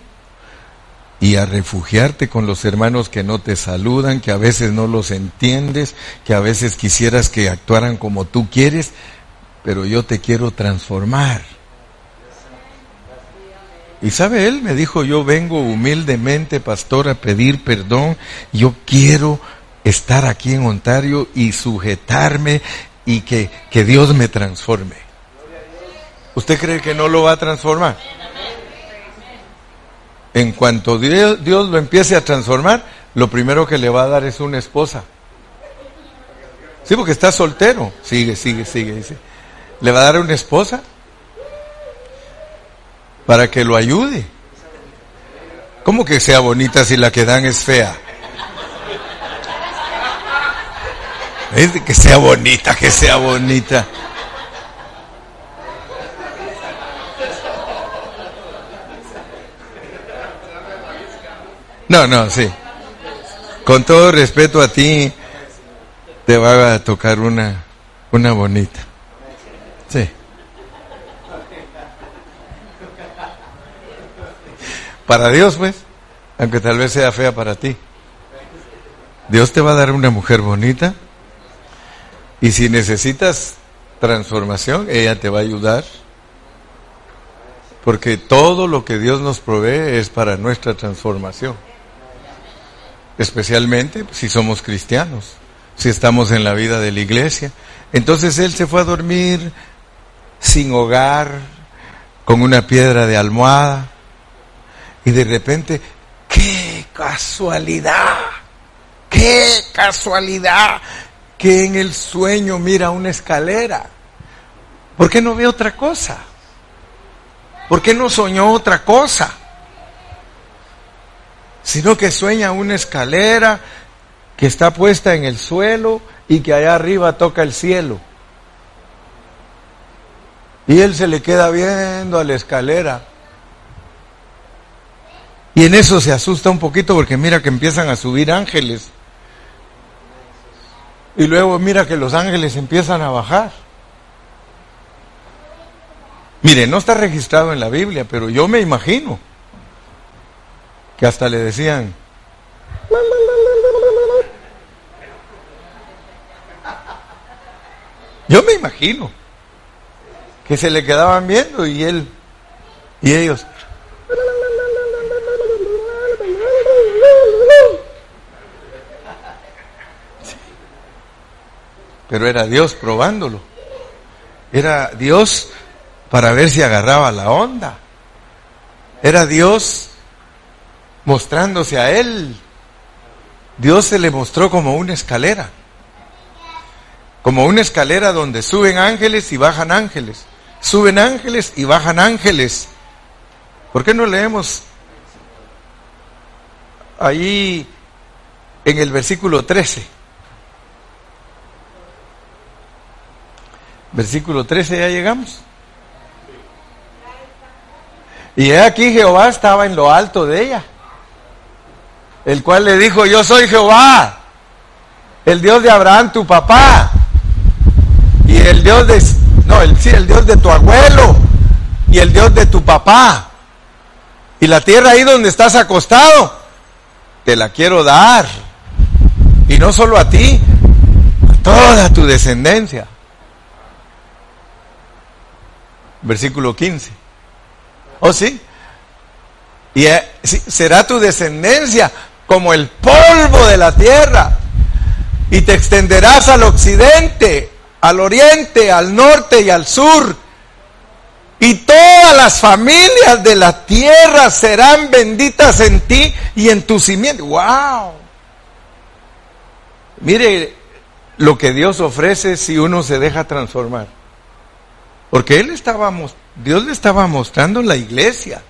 y a refugiarte con los hermanos que no te saludan, que a veces no los entiendes, que a veces quisieras que actuaran como tú quieres, pero yo te quiero transformar. Y sabe él, me dijo, yo vengo humildemente, pastor, a pedir perdón, yo quiero estar aquí en Ontario y sujetarme y que, que Dios me transforme. ¿Usted cree que no lo va a transformar? En cuanto Dios, lo empiece a transformar, lo primero que le va a dar es una esposa. Sí, porque está soltero. Sigue, sigue, sigue. Dice. Le va a dar una esposa para que lo ayude. ¿Cómo que sea bonita si la que dan es fea? Es que sea bonita, que sea bonita. No, no, sí. Con todo respeto a ti, te va a tocar una, una bonita. Para Dios, pues, aunque tal vez sea fea para ti. Dios te va a dar una mujer bonita y si necesitas transformación, ella te va a ayudar. Porque todo lo que Dios nos provee es para nuestra transformación. Especialmente si somos cristianos, si estamos en la vida de la iglesia. Entonces él se fue a dormir sin hogar, con una piedra de almohada. Y de repente, ¡qué casualidad! ¡Qué casualidad! Que en el sueño mira una escalera. ¿Por qué no ve otra cosa? ¿Por qué no soñó otra cosa? Sino que sueña una escalera que está puesta en el suelo y que allá arriba toca el cielo. Y él se le queda viendo a la escalera. Y en eso se asusta un poquito porque mira que empiezan a subir ángeles. Y luego mira que los ángeles empiezan a bajar. Mire, no está registrado en la Biblia, pero yo me imagino que hasta le decían, yo me imagino que se le quedaban viendo y él y ellos pero era Dios probándolo. Era Dios para ver si agarraba la onda. Era Dios mostrándose a él. Dios se le mostró como una escalera. Como una escalera donde suben ángeles y bajan ángeles. Suben ángeles y bajan ángeles. ¿Por qué no leemos ahí en el versículo 13? Versículo 13, ya llegamos. Y he aquí Jehová estaba en lo alto de ella, el cual le dijo, yo soy Jehová, el Dios de Abraham, tu papá, y el Dios de, no, el, sí, el Dios de tu abuelo, y el Dios de tu papá. Y la tierra ahí donde estás acostado, te la quiero dar. Y no solo a ti, a toda tu descendencia. Versículo 15. ¿Oh sí? Y eh, será tu descendencia como el polvo de la tierra. Y te extenderás al occidente, al oriente, al norte y al sur. Y todas las familias de la tierra serán benditas en ti y en tu simiente. ¡Wow! Mire lo que Dios ofrece si uno se deja transformar. Porque él estaba, Dios le estaba mostrando la iglesia.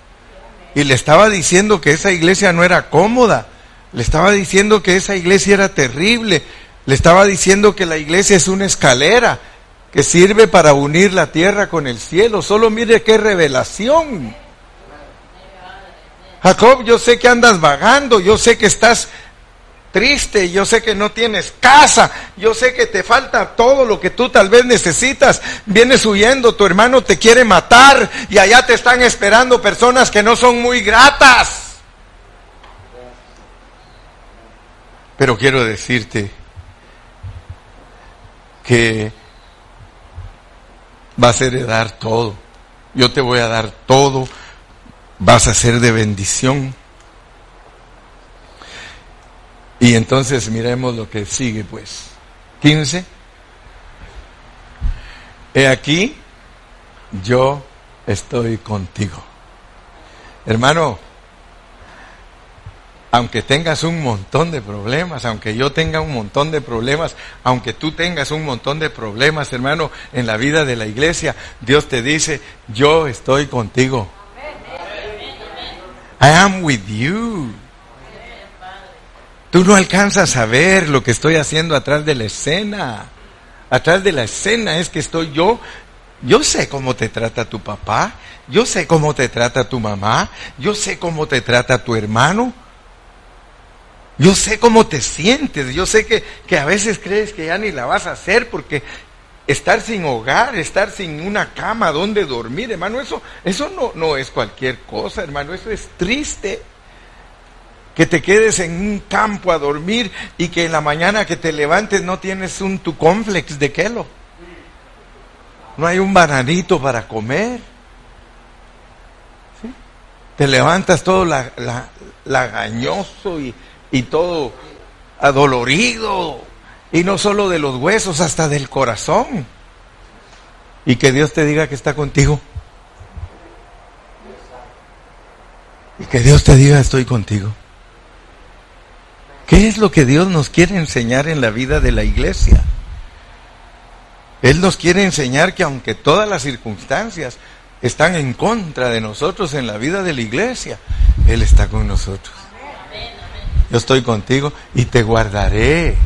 Y le estaba diciendo que esa iglesia no era cómoda. Le estaba diciendo que esa iglesia era terrible. Le estaba diciendo que la iglesia es una escalera que sirve para unir la tierra con el cielo. Solo mire qué revelación. Jacob, yo sé que andas vagando, yo sé que estás triste, yo sé que no tienes casa, yo sé que te falta todo lo que tú tal vez necesitas, vienes huyendo, tu hermano te quiere matar y allá te están esperando personas que no son muy gratas. Pero quiero decirte que vas a heredar todo, yo te voy a dar todo, vas a ser de bendición. Y entonces miremos lo que sigue, pues. 15. He aquí, yo estoy contigo. Hermano, aunque tengas un montón de problemas, aunque yo tenga un montón de problemas, aunque tú tengas un montón de problemas, hermano, en la vida de la iglesia, Dios te dice, yo estoy contigo. I am with you. Tú no alcanzas a ver lo que estoy haciendo atrás de la escena. Atrás de la escena es que estoy yo. Yo sé cómo te trata tu papá. Yo sé cómo te trata tu mamá. Yo sé cómo te trata tu hermano. Yo sé cómo te sientes, yo sé que, que, a veces crees que ya ni la vas a hacer porque estar sin hogar, estar sin una cama donde dormir, hermano, eso, eso no, no es cualquier cosa, hermano, eso es triste. Que te quedes en un campo a dormir y que en la mañana que te levantes no tienes un tu complex de kelo. No hay un bananito para comer. Te levantas todo la, lagañoso y, y todo adolorido y no solo de los huesos, hasta del corazón. Y que Dios te diga que está contigo. Y que Dios te diga estoy contigo. ¿Qué es lo que Dios nos quiere enseñar en la vida de la iglesia? Él nos quiere enseñar que aunque todas las circunstancias están en contra de nosotros en la vida de la iglesia, Él está con nosotros. Yo estoy contigo y te guardaré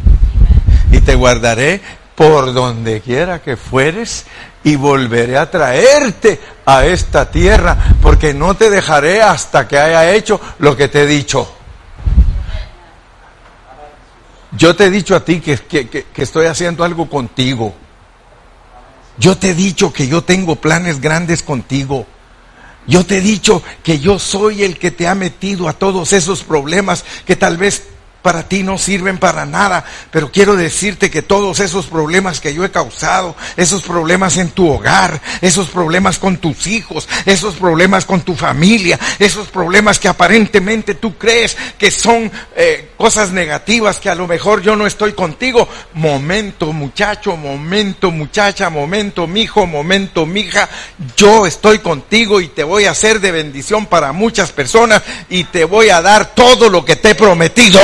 y te guardaré por donde quiera que fueres y volveré a traerte a esta tierra, porque no te dejaré hasta que haya hecho lo que te he dicho. Yo te he dicho a ti que, que, estoy haciendo algo contigo. Yo te he dicho que yo tengo planes grandes contigo. Yo te he dicho que yo soy el que te ha metido a todos esos problemas que tal vez para ti no sirven para nada, pero quiero decirte que todos esos problemas que yo he causado, esos problemas en tu hogar, esos problemas con tus hijos, esos problemas con tu familia, esos problemas que aparentemente tú crees que son eh, cosas negativas, que a lo mejor yo no estoy contigo, momento muchacho, momento muchacha, momento mijo, momento mija, yo estoy contigo y te voy a hacer de bendición para muchas personas y te voy a dar todo lo que te he prometido.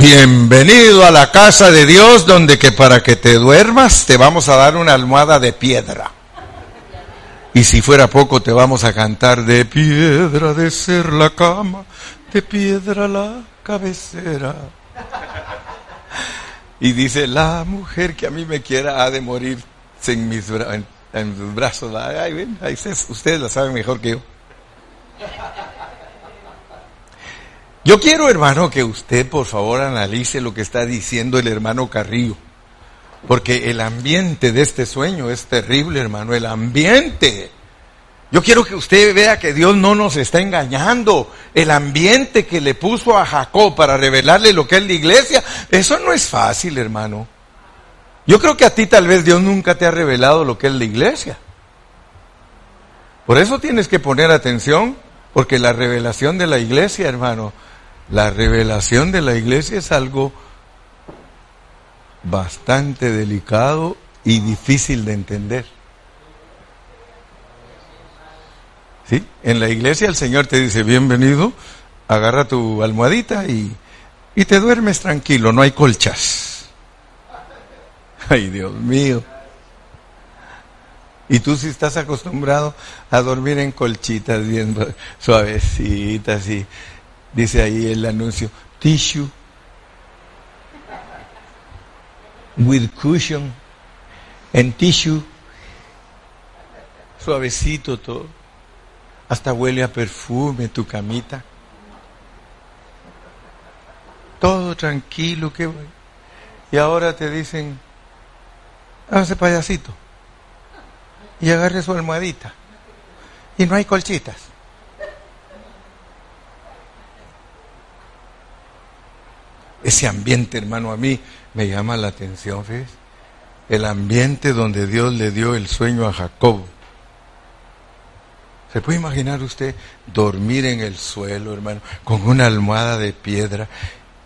Bienvenido a la casa de Dios donde que para que te duermas te vamos a dar una almohada de piedra. Y si fuera poco te vamos a cantar de piedra de ser la cama, de piedra la cabecera. Y dice, la mujer que a mí me quiera ha de morir en mis en, brazos. Ay, ven, ustedes, la saben mejor que yo. Yo quiero, hermano, que usted por favor analice lo que está diciendo el hermano Carrillo. Porque el ambiente de este sueño es terrible, hermano. El ambiente. Yo quiero que usted vea que Dios no nos está engañando. El ambiente que le puso a Jacob para revelarle lo que es la iglesia, eso no es fácil, hermano. Yo creo que a ti tal vez Dios nunca te ha revelado lo que es la iglesia. Por eso tienes que poner atención, porque la revelación de la iglesia, hermano, la revelación de la iglesia es algo bastante delicado y difícil de entender. En la iglesia el Señor te dice, bienvenido, agarra tu almohadita y, y te duermes tranquilo, no hay colchas. Ay, Dios mío. Y tú si estás acostumbrado a dormir en colchitas bien suavecitas y dice ahí el anuncio, tissue with cushion en tissue suavecito todo. Hasta huele a perfume tu camita. Todo tranquilo, qué bueno. Y ahora te dicen, hágase payasito. Y agarre su almohadita. Y no hay colchitas. Ese ambiente, hermano, a mí me llama la atención, ¿ves? El ambiente donde Dios le dio el sueño a Jacob ¿Se puede imaginar usted dormir en el suelo, hermano, con una almohada de piedra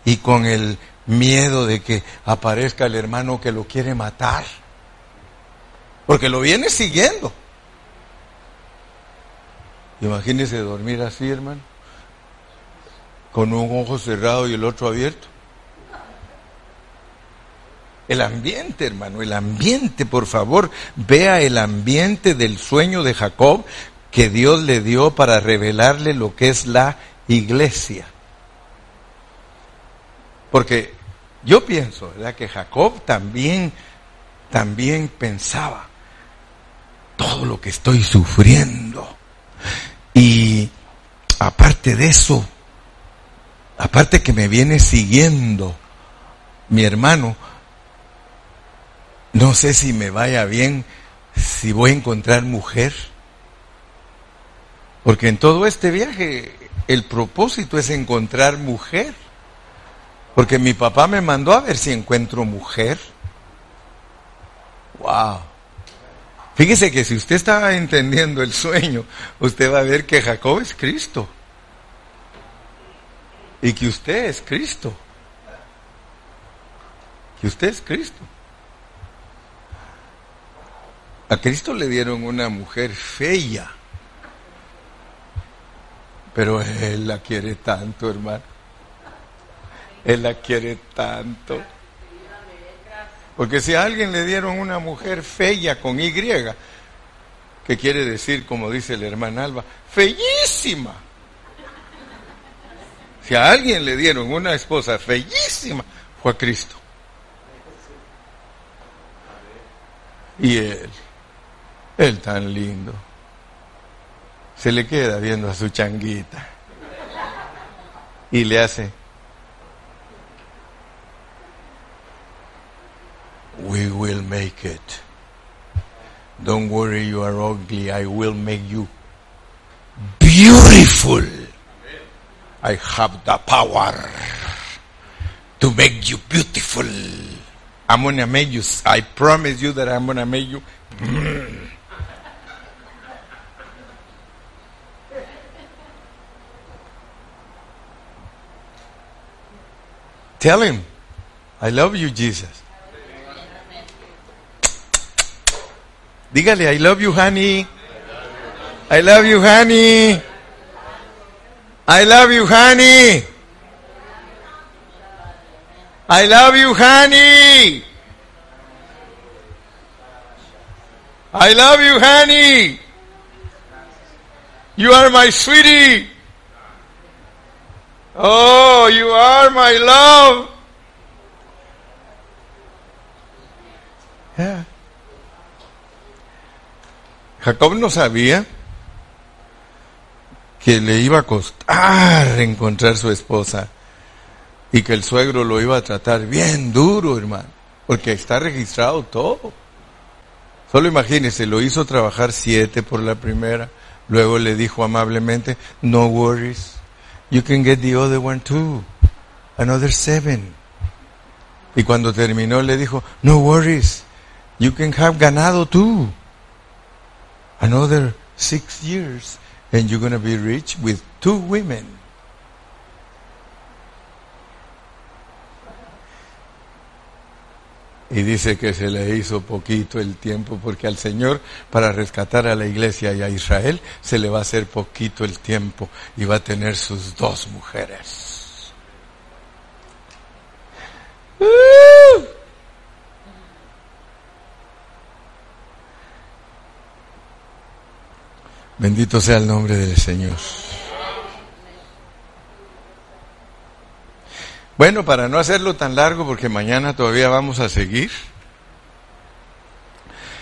y con el miedo de que aparezca el hermano que lo quiere matar? Porque lo viene siguiendo. Imagínese dormir así, hermano, con un ojo cerrado y el otro abierto. El ambiente, hermano, el ambiente, por favor, vea el ambiente del sueño de Jacob que Dios le dio para revelarle lo que es la iglesia. Porque yo pienso ¿verdad? que Jacob también también pensaba todo lo que estoy sufriendo. Y aparte de eso, aparte que me viene siguiendo mi hermano, no sé si me vaya bien, si voy a encontrar mujer. Porque en todo este viaje el propósito es encontrar mujer. Porque mi papá me mandó a ver si encuentro mujer. Wow. Fíjese que si usted está entendiendo el sueño, usted va a ver que Jacob es Cristo. Y que usted es Cristo. Que usted es Cristo. A Cristo le dieron una mujer fea. Pero Él la quiere tanto, hermano. Él la quiere tanto. Porque si a alguien le dieron una mujer fea con Y, ¿qué quiere decir, como dice el hermano Alba, fellísima. Si a alguien le dieron una esposa fellísima, fue a Cristo. Y él, él tan lindo, se le queda viendo a su changuita y le hace, we will make it. Don't worry, you are ugly. I will make you beautiful. I have the power to make you beautiful. I'm gonna make you, I promise you that I'm gonna make you. Tell him, I love you, Jesus. Dígale, I love you, honey. I love you, honey. I love you, honey. I love you, honey. I love you, honey. You are my sweetie. Oh, you are my love. Yeah. Jacob no sabía que le iba a costar encontrar su esposa y que el suegro lo iba a tratar bien duro, hermano, porque está registrado todo. Solo imagínese, lo hizo trabajar siete por la primera, luego le dijo amablemente, no worries, you can get the other one too, another seven. Y cuando terminó le dijo, no worries, you can have ganado too, another six years and you're going to be rich with two women. Y dice que se le hizo poquito el tiempo porque al Señor para rescatar a la iglesia y a Israel se le va a hacer poquito el tiempo y va a tener sus dos mujeres. ¡Uh! Bendito sea el nombre del Señor. Bueno, para no hacerlo tan largo, porque mañana todavía vamos a seguir,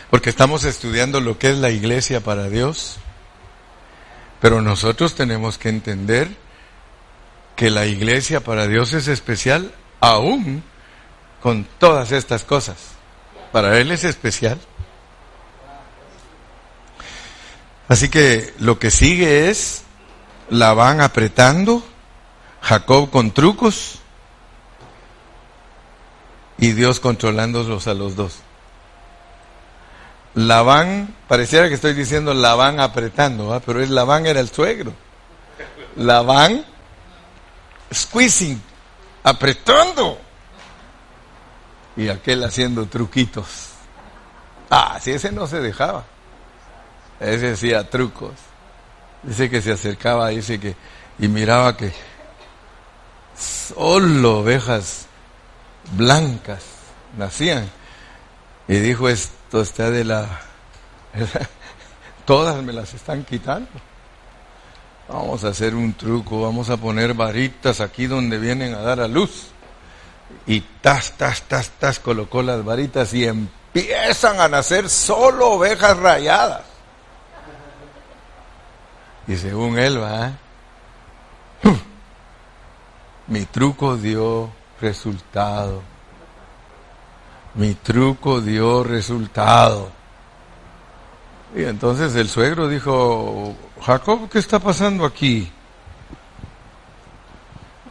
porque estamos estudiando lo que es la iglesia para Dios, pero nosotros tenemos que entender que la iglesia para Dios es especial aún con todas estas cosas. Para Él es especial. Así que lo que sigue es la van apretando, Jacob con trucos y Dios controlándolos a los dos. van, pareciera que estoy diciendo la van apretando, pero es van era el suegro. van squeezing, apretando. Y aquel haciendo truquitos. Ah, si ese no se dejaba. Ese hacía trucos. Dice que se acercaba, dice que, y miraba que solo ovejas blancas nacían. Y dijo, esto está de la... Todas me las están quitando. Vamos a hacer un truco, vamos a poner varitas aquí donde vienen a dar a luz. Y tas, tas, tas, tas, colocó las varitas y empiezan a nacer solo ovejas rayadas. Y según él va, mi truco dio resultado. Mi truco dio resultado. Y entonces el suegro dijo, Jacob, ¿qué está pasando aquí?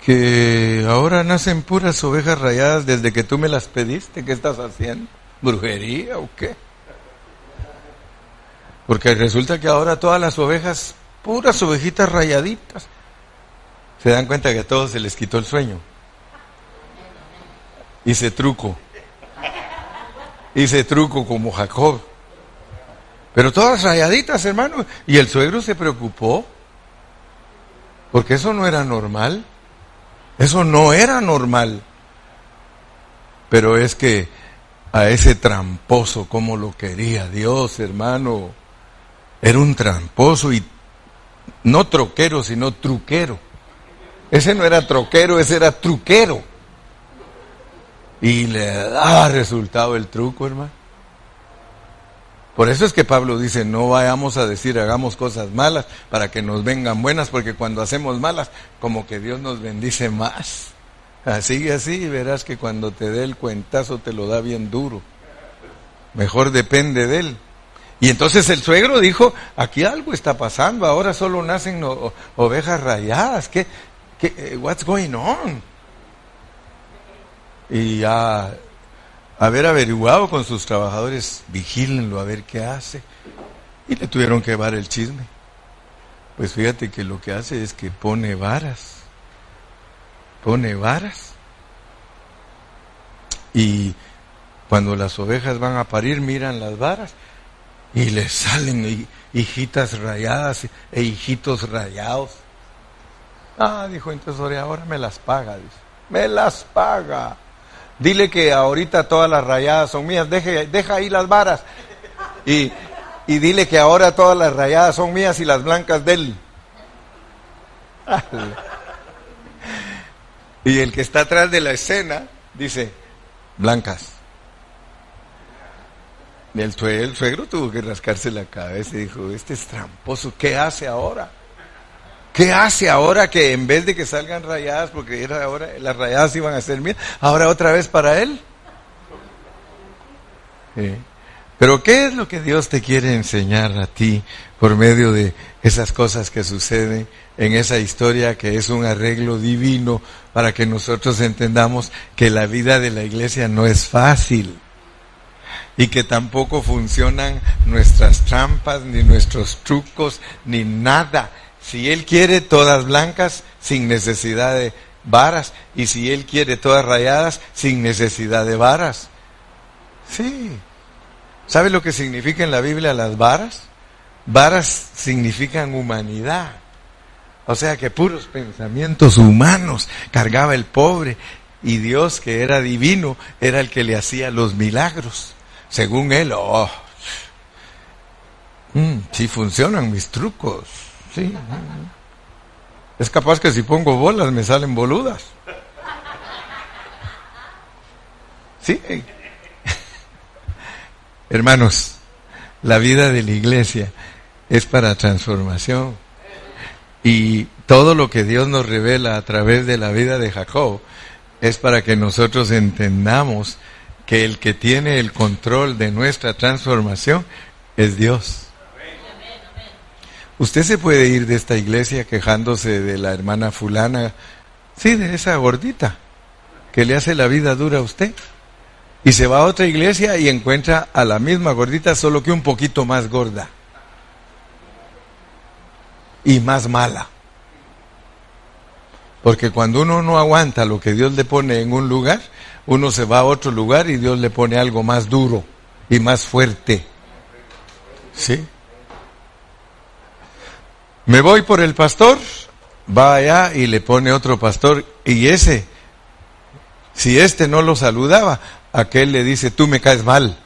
Que ahora nacen puras ovejas rayadas desde que tú me las pediste. ¿Qué estás haciendo? ¿Brujería o qué? Porque resulta que ahora todas las ovejas, puras ovejitas rayaditas, se dan cuenta que a todos se les quitó el sueño. Hice truco. Hice truco como Jacob. Pero todas rayaditas, hermano. Y el suegro se preocupó. Porque eso no era normal. Eso no era normal. Pero es que a ese tramposo, como lo quería Dios, hermano. Era un tramposo y no troquero, sino truquero. Ese no era troquero, ese era truquero. Y le da resultado el truco, hermano. Por eso es que Pablo dice, no vayamos a decir hagamos cosas malas para que nos vengan buenas, porque cuando hacemos malas, como que Dios nos bendice más. Así y así, verás que cuando te dé el cuentazo te lo da bien duro. Mejor depende de él. Y entonces el suegro dijo, aquí algo está pasando, ahora solo nacen ovejas rayadas. ¿Qué, ¿Qué, what's going on? Y ya haber averiguado con sus trabajadores, vigílenlo a ver qué hace. Y le tuvieron que llevar el chisme. Pues fíjate que lo que hace es que pone varas. Pone varas. Y cuando las ovejas van a parir, miran las varas y les salen hijitas rayadas e hijitos rayados. Ah, dijo entonces ahora me las paga. Me las paga. Dile que ahorita todas las rayadas son mías, deje, deja ahí las varas. Y, y dile que ahora todas las rayadas son mías y las blancas de él. Y el que está atrás de la escena dice, blancas. El, el suegro tuvo que rascarse la cabeza y dijo, este es tramposo, ¿qué hace ahora? ¿Qué hace ahora que en vez de que salgan rayadas, porque era ahora, las rayadas iban a ser mías, ahora otra vez para él? Pero ¿qué es lo que Dios te quiere enseñar a ti por medio de esas cosas que suceden en esa historia que es un arreglo divino para que nosotros entendamos que la vida de la iglesia no es fácil? y que tampoco funcionan nuestras trampas, ni nuestros trucos, ni nada. Si Él quiere todas blancas, sin necesidad de varas, y si Él quiere todas rayadas, sin necesidad de varas. Sí. ¿Sabe lo que significa en la Biblia las varas? Varas significan humanidad. O sea que puros pensamientos humanos cargaba el pobre y Dios que era divino era el que le hacía los milagros. Según él, oh, mm, sí funcionan mis trucos. Sí. Es capaz que si pongo bolas me salen boludas. Sí. Hermanos, la vida de la iglesia es para transformación. Y todo lo que Dios nos revela a través de la vida de Jacob es para que nosotros entendamos que el que tiene el control de nuestra transformación es Dios. Usted se puede ir de esta iglesia quejándose de la hermana fulana, sí, de esa gordita, que le hace la vida dura a usted. Y se va a otra iglesia y encuentra a la misma gordita, solo que un poquito más gorda. Y más mala. Porque cuando uno no aguanta lo que Dios le pone en un lugar, uno se va a otro lugar y Dios le pone algo más duro y más fuerte. ¿Sí? Me voy por el pastor, va allá y le pone otro pastor y ese, si este no lo saludaba, aquel le dice, tú me caes mal,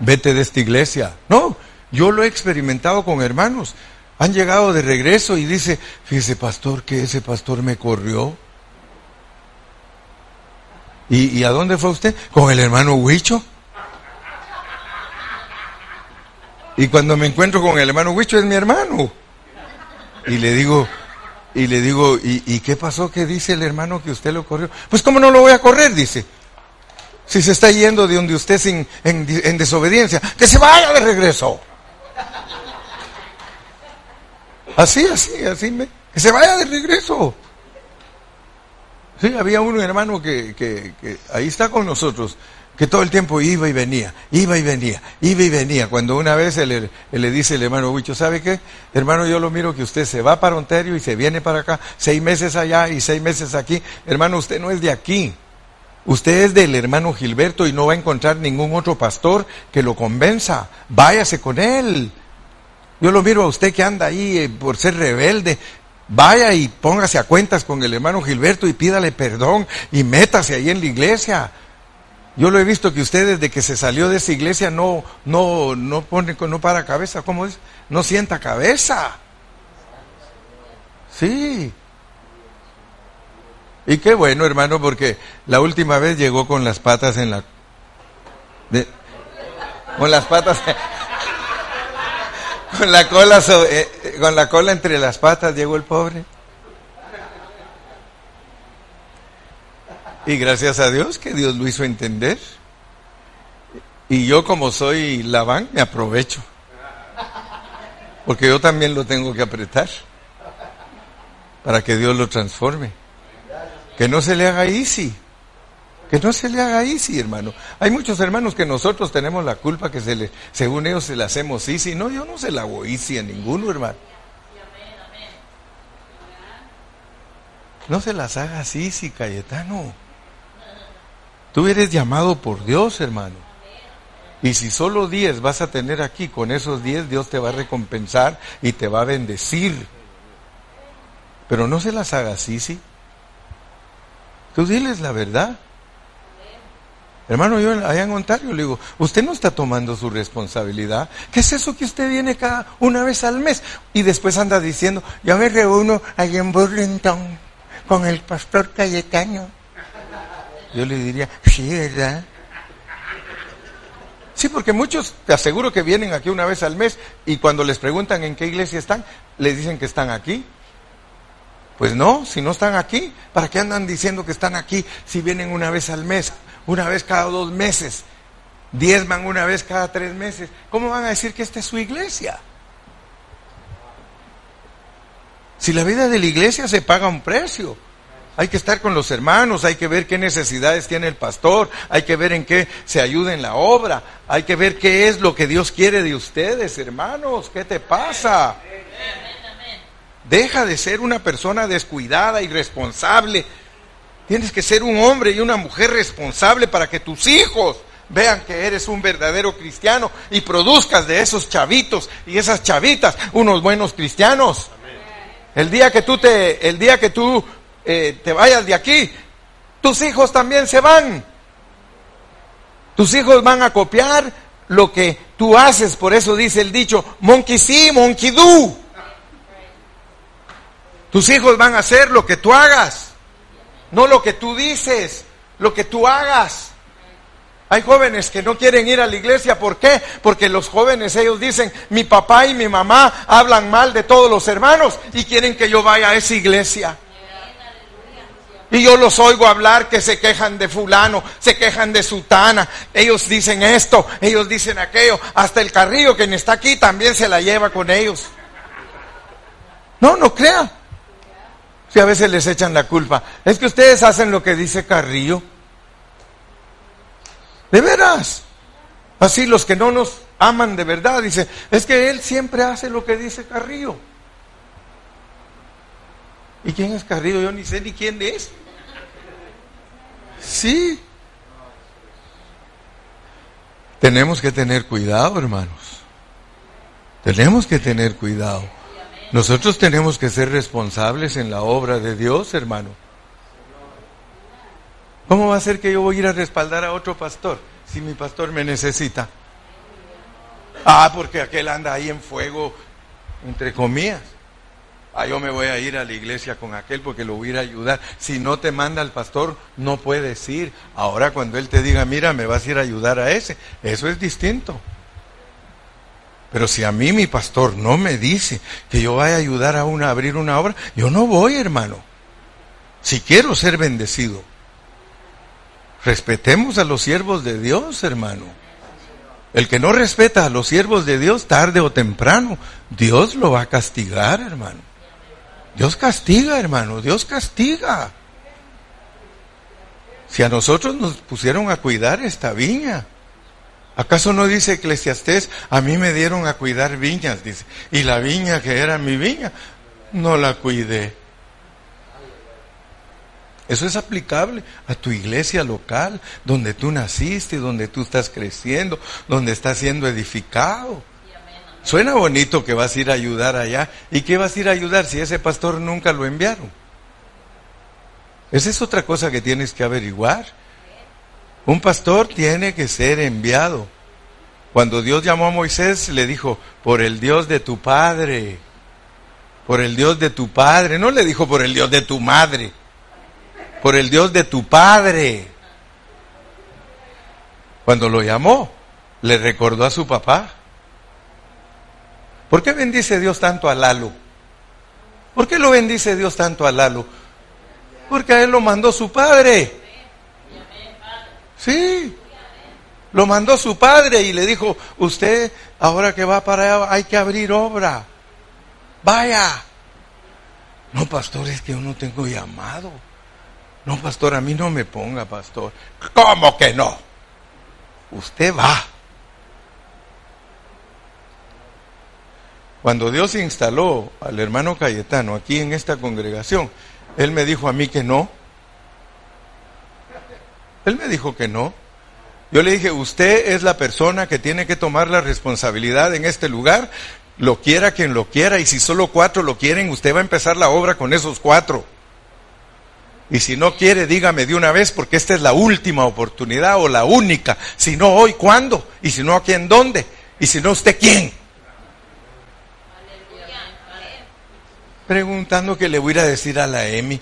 vete de esta iglesia. No, yo lo he experimentado con hermanos. Han llegado de regreso y dice, fíjese pastor, que ese pastor me corrió. ¿Y, ¿Y, a dónde fue usted? Con el hermano Huicho. Y cuando me encuentro con el hermano Huicho es mi hermano. Y le digo, y le digo, ¿y, qué pasó? ¿Qué dice el hermano que usted lo corrió? Pues cómo no lo voy a correr, dice. Si se está yendo de donde usted sin, en, desobediencia, que se vaya de regreso. Así, así, así, me, que se vaya de regreso. Sí, había un hermano que, que, que ahí está con nosotros, que todo el tiempo iba y venía, iba y venía, iba y venía. Cuando una vez él, le dice el hermano Huicho, ¿sabe qué? Hermano, yo lo miro que usted se va para Ontario y se viene para acá, seis meses allá y seis meses aquí. Hermano, usted no es de aquí. Usted es del hermano Gilberto y no va a encontrar ningún otro pastor que lo convenza. Váyase con él. Yo lo miro a usted que anda ahí eh, por ser rebelde. Vaya y póngase a cuentas con el hermano Gilberto y pídale perdón y métase ahí en la iglesia. Yo lo he visto que usted desde que se salió de esa iglesia no, no, no pone, no para cabeza, ¿cómo es? No sienta cabeza. Sí. Y qué bueno, hermano, porque la última vez llegó con las patas en la... con las patas... con la cola eh, con la cola entre las patas llegó el pobre. Y gracias a Dios que Dios lo hizo entender. Y yo como soy Labán, me aprovecho. Porque yo también lo tengo que apretar. Para que Dios lo transforme. Que no se le haga easy. Que no se le haga easy, hermano. Hay muchos hermanos que nosotros tenemos la culpa que se le, según ellos se le hacemos easy. No, yo no se la hago easy a ninguno, hermano. No se las hagas easy, Cayetano. Tú eres llamado por Dios, hermano. Y si solo 10 vas a tener aquí, con esos 10 Dios te va a recompensar y te va a bendecir. Pero no se las hagas así, sí. Tú diles la verdad. Hermano, yo allá en Ontario le digo, usted no está tomando su responsabilidad. ¿Qué es eso que usted viene cada una vez al mes? Y después anda diciendo, yo me reúno allá en Burlington con el pastor Cayetano. Yo le diría, sí, ¿verdad? Sí, porque muchos, te aseguro que vienen aquí una vez al mes y cuando les preguntan en qué iglesia están, les dicen que están aquí. Pues no, si no están aquí, ¿para qué andan diciendo que están aquí si vienen una vez al mes, una vez cada dos meses, diezman una vez cada tres meses? ¿Cómo van a decir que esta es su iglesia? Si la vida de la iglesia se paga un precio. Hay que estar con los hermanos, hay que ver qué necesidades tiene el pastor, hay que ver en qué se ayuda en la obra, hay que ver qué es lo que Dios quiere de ustedes, hermanos. ¿Qué te pasa? Deja de ser una persona descuidada y responsable. Tienes que ser un hombre y una mujer responsable para que tus hijos vean que eres un verdadero cristiano y produzcas de esos chavitos y esas chavitas unos buenos cristianos. El día que tú te, el día que tú eh, te vayas de aquí, tus hijos también se van. Tus hijos van a copiar lo que tú haces, por eso dice el dicho, monkey see, monkey do. Tus hijos van a hacer lo que tú hagas, no lo que tú dices, lo que tú hagas. Hay jóvenes que no quieren ir a la iglesia, ¿por qué? Porque los jóvenes ellos dicen, mi papá y mi mamá hablan mal de todos los hermanos y quieren que yo vaya a esa iglesia. Y yo los oigo hablar que se quejan de fulano, se quejan de sutana. Ellos dicen esto, ellos dicen aquello. Hasta el carrillo que está aquí también se la lleva con ellos. No, no crea. Si a veces les echan la culpa. Es que ustedes hacen lo que dice Carrillo. De veras. Así los que no nos aman de verdad, dicen, es que él siempre hace lo que dice Carrillo. ¿Y quién es Carrillo? Yo ni sé ni quién es. Sí. Tenemos que tener cuidado, hermanos. Tenemos que tener cuidado. Nosotros tenemos que ser responsables en la obra de Dios, hermano. ¿Cómo va a ser que yo voy a ir a respaldar a otro pastor si mi pastor me necesita? Ah, porque aquel anda ahí en fuego, entre comillas. Ah, yo me voy a ir a la iglesia con aquel porque lo voy a ir a ayudar. Si no te manda el pastor, no puedes ir. Ahora cuando él te diga, mira, me vas a ir a ayudar a ese, eso es distinto. Pero si a mí mi pastor no me dice que yo vaya a ayudar a una a abrir una obra, yo no voy, hermano. Si quiero ser bendecido. Respetemos a los siervos de Dios, hermano. El que no respeta a los siervos de Dios, tarde o temprano, Dios lo va a castigar, hermano. Dios castiga, hermano, Dios castiga. Si a nosotros nos pusieron a cuidar esta viña, ¿acaso no dice Eclesiastés, a mí me dieron a cuidar viñas, dice, y la viña que era mi viña, no la cuidé? Eso es aplicable a tu iglesia local, donde tú naciste, donde tú estás creciendo, donde estás siendo edificado. Suena bonito que vas a ir a ayudar allá. ¿Y qué vas a ir a ayudar si ese pastor nunca lo enviaron? Esa es otra cosa que tienes que averiguar. Un pastor tiene que ser enviado. Cuando Dios llamó a Moisés, le dijo, por el Dios de tu padre, por el Dios de tu padre, no le dijo por el Dios de tu madre por el Dios de tu padre. Cuando lo llamó, le recordó a su papá. ¿Por qué bendice Dios tanto a Lalo? ¿Por qué lo bendice Dios tanto a Lalo? Porque a él lo mandó su padre. Sí, lo mandó su padre y le dijo, usted ahora que va para allá hay que abrir obra. Vaya. No, pastor, es que yo no tengo llamado. No, pastor, a mí no me ponga, pastor. ¿Cómo que no? Usted va. Cuando Dios instaló al hermano Cayetano aquí en esta congregación, él me dijo a mí que no. Él me dijo que no. Yo le dije, usted es la persona que tiene que tomar la responsabilidad en este lugar, lo quiera quien lo quiera, y si solo cuatro lo quieren, usted va a empezar la obra con esos cuatro. Y si no quiere, dígame de una vez, porque esta es la última oportunidad o la única. Si no hoy, ¿cuándo? Y si no, ¿quién dónde? Y si no, ¿usted quién? Preguntando que le voy a decir a la Emi.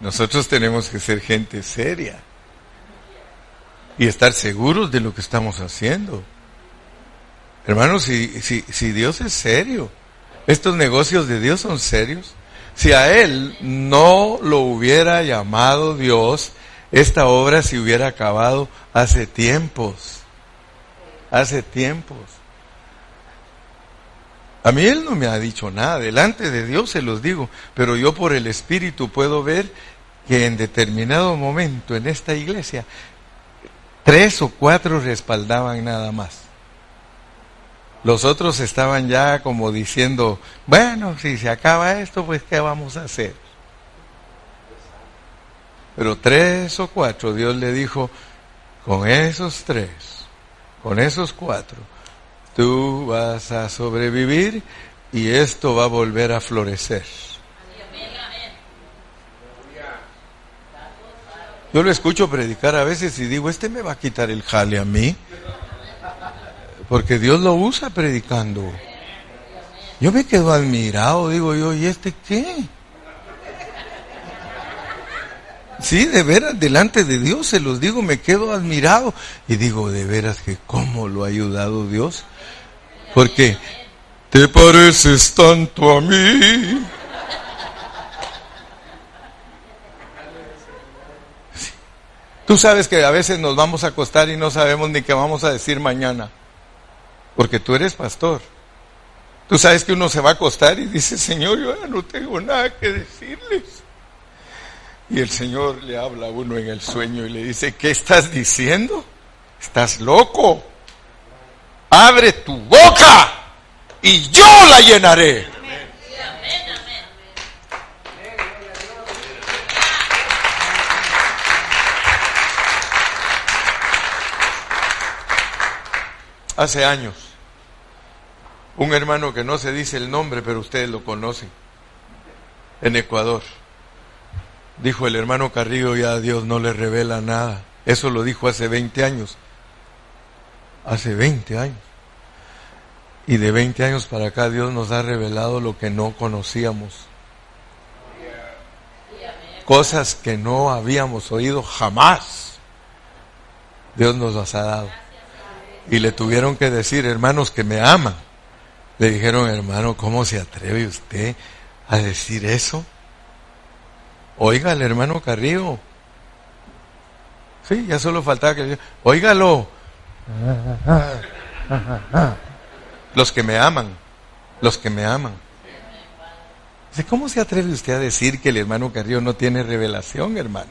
Nosotros tenemos que ser gente seria y estar seguros de lo que estamos haciendo. Hermanos, si, si, si Dios es serio, estos negocios de Dios son serios. Si a Él no lo hubiera llamado Dios, esta obra se hubiera acabado hace tiempos. Hace tiempos. A mí Él no me ha dicho nada, delante de Dios se los digo, pero yo por el Espíritu puedo ver que en determinado momento en esta iglesia tres o cuatro respaldaban nada más. Los otros estaban ya como diciendo, bueno, si se acaba esto, pues ¿qué vamos a hacer? Pero tres o cuatro, Dios le dijo, con esos tres, con esos cuatro, tú vas a sobrevivir y esto va a volver a florecer. Yo lo escucho predicar a veces y digo, este me va a quitar el jale a mí. Porque Dios lo usa predicando. Yo me quedo admirado, digo yo, ¿y este qué? Sí, de veras, delante de Dios se los digo, me quedo admirado. Y digo, de veras que cómo lo ha ayudado Dios. Porque te pareces tanto a mí. Tú sabes que a veces nos vamos a acostar y no sabemos ni qué vamos a decir mañana, porque tú eres pastor. Tú sabes que uno se va a acostar y dice, Señor, yo ya no tengo nada que decirles. Y el Señor le habla a uno en el sueño y le dice, ¿qué estás diciendo? Estás loco. Abre tu boca y yo la llenaré. Hace años, un hermano que no se dice el nombre, pero ustedes lo conocen, en Ecuador. Dijo el hermano Carrillo, ya Dios no le revela nada. Eso lo dijo hace 20 años. Hace 20 años. Y de 20 años para acá Dios nos ha revelado lo que no conocíamos. Cosas que no habíamos oído jamás. Dios nos las ha dado. Y le tuvieron que decir, hermanos que me aman. Le dijeron, hermano, ¿cómo se atreve usted a decir eso? Oiga, el hermano Carrillo. Sí, ya solo faltaba que oígalo. Los que me aman, los que me aman. ¿Cómo se atreve usted a decir que el hermano Carrillo no tiene revelación, hermano?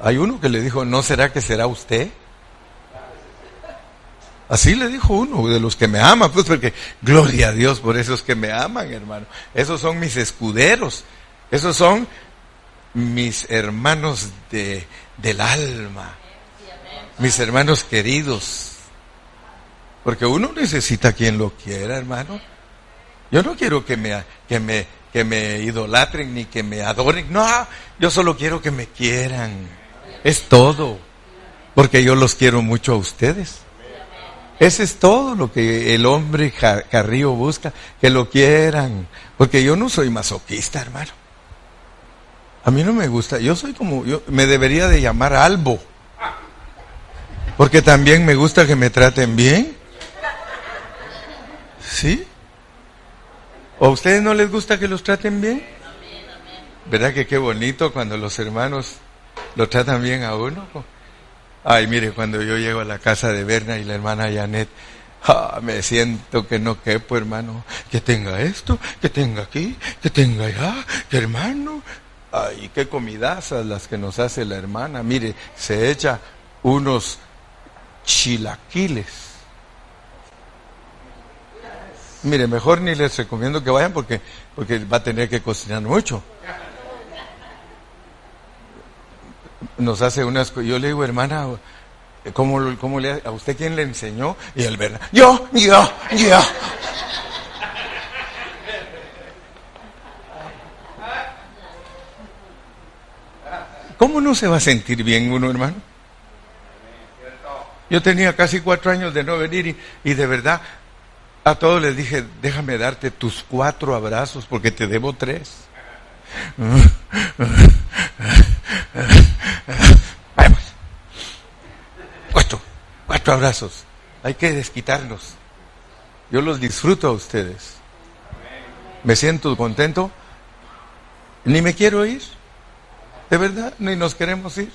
Hay uno que le dijo, ¿no será que será usted? Así le dijo uno de los que me aman, pues porque gloria a Dios por esos que me aman, hermano. Esos son mis escuderos. Esos son mis hermanos de, del alma. Mis hermanos queridos. Porque uno necesita quien lo quiera, hermano. Yo no quiero que me, que me, que me idolatren ni que me adoren. No, yo solo quiero que me quieran. Es todo. Porque yo los quiero mucho a ustedes. Ese es todo lo que el hombre Carrillo busca, que lo quieran. Porque yo no soy masoquista, hermano. A mí no me gusta. Yo soy como, yo me debería de llamar albo. Porque también me gusta que me traten bien. ¿Sí? ¿O a ustedes no les gusta que los traten bien? ¿Verdad que qué bonito cuando los hermanos lo tratan bien a uno? Ay, mire, cuando yo llego a la casa de Berna y la hermana Janet, ah, me siento que no quepo, hermano. Que tenga esto, que tenga aquí, que tenga allá, que hermano. Ay, qué comidazas las que nos hace la hermana. Mire, se echa unos chilaquiles. Mire, mejor ni les recomiendo que vayan porque, porque va a tener que cocinar mucho. Nos hace unas yo le digo hermana ¿cómo, cómo le a usted quién le enseñó? y él verdad yo yo yo ¿Cómo no se va a sentir bien uno, hermano? Yo tenía casi cuatro años de no venir y, y, de verdad a todos les dije, déjame darte tus cuatro abrazos porque te debo tres. Vamos. Cuatro, abrazos. Hay que desquitarnos. Yo los disfruto a ustedes. Me siento contento. Ni me quiero ir. De verdad, ni nos queremos ir.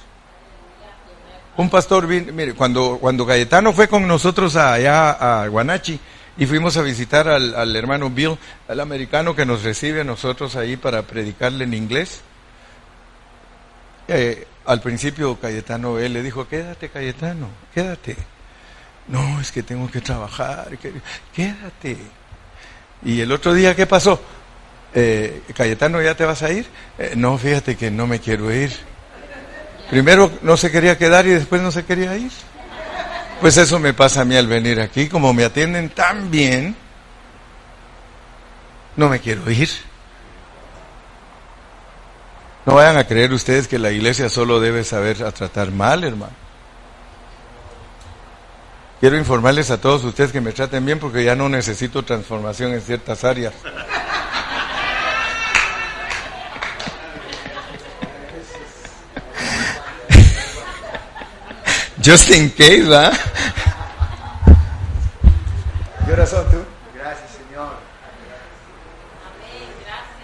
Un pastor, mire, cuando, cuando Cayetano fue con nosotros allá a Guanachi, y fuimos a visitar al, hermano Bill, al americano que nos recibe a nosotros ahí para predicarle en inglés. Eh, al principio Cayetano, él le dijo, quédate Cayetano, quédate. No, es que tengo que trabajar, quédate. Y el otro día, ¿qué pasó? Eh, Cayetano, ¿ya te vas a ir? Eh, no, fíjate que no me quiero ir. Primero no se quería quedar y después no se quería ir. Pues eso me pasa a mí al venir aquí, como me atienden tan bien, no me quiero ir. No vayan a creer ustedes que la iglesia solo debe saber a tratar mal, hermano. Quiero informarles a todos ustedes que me traten bien porque ya no necesito transformación en ciertas áreas. Just in case, ¿verdad? ¿Qué horas son tú? Gracias, Señor. Amén, gracias.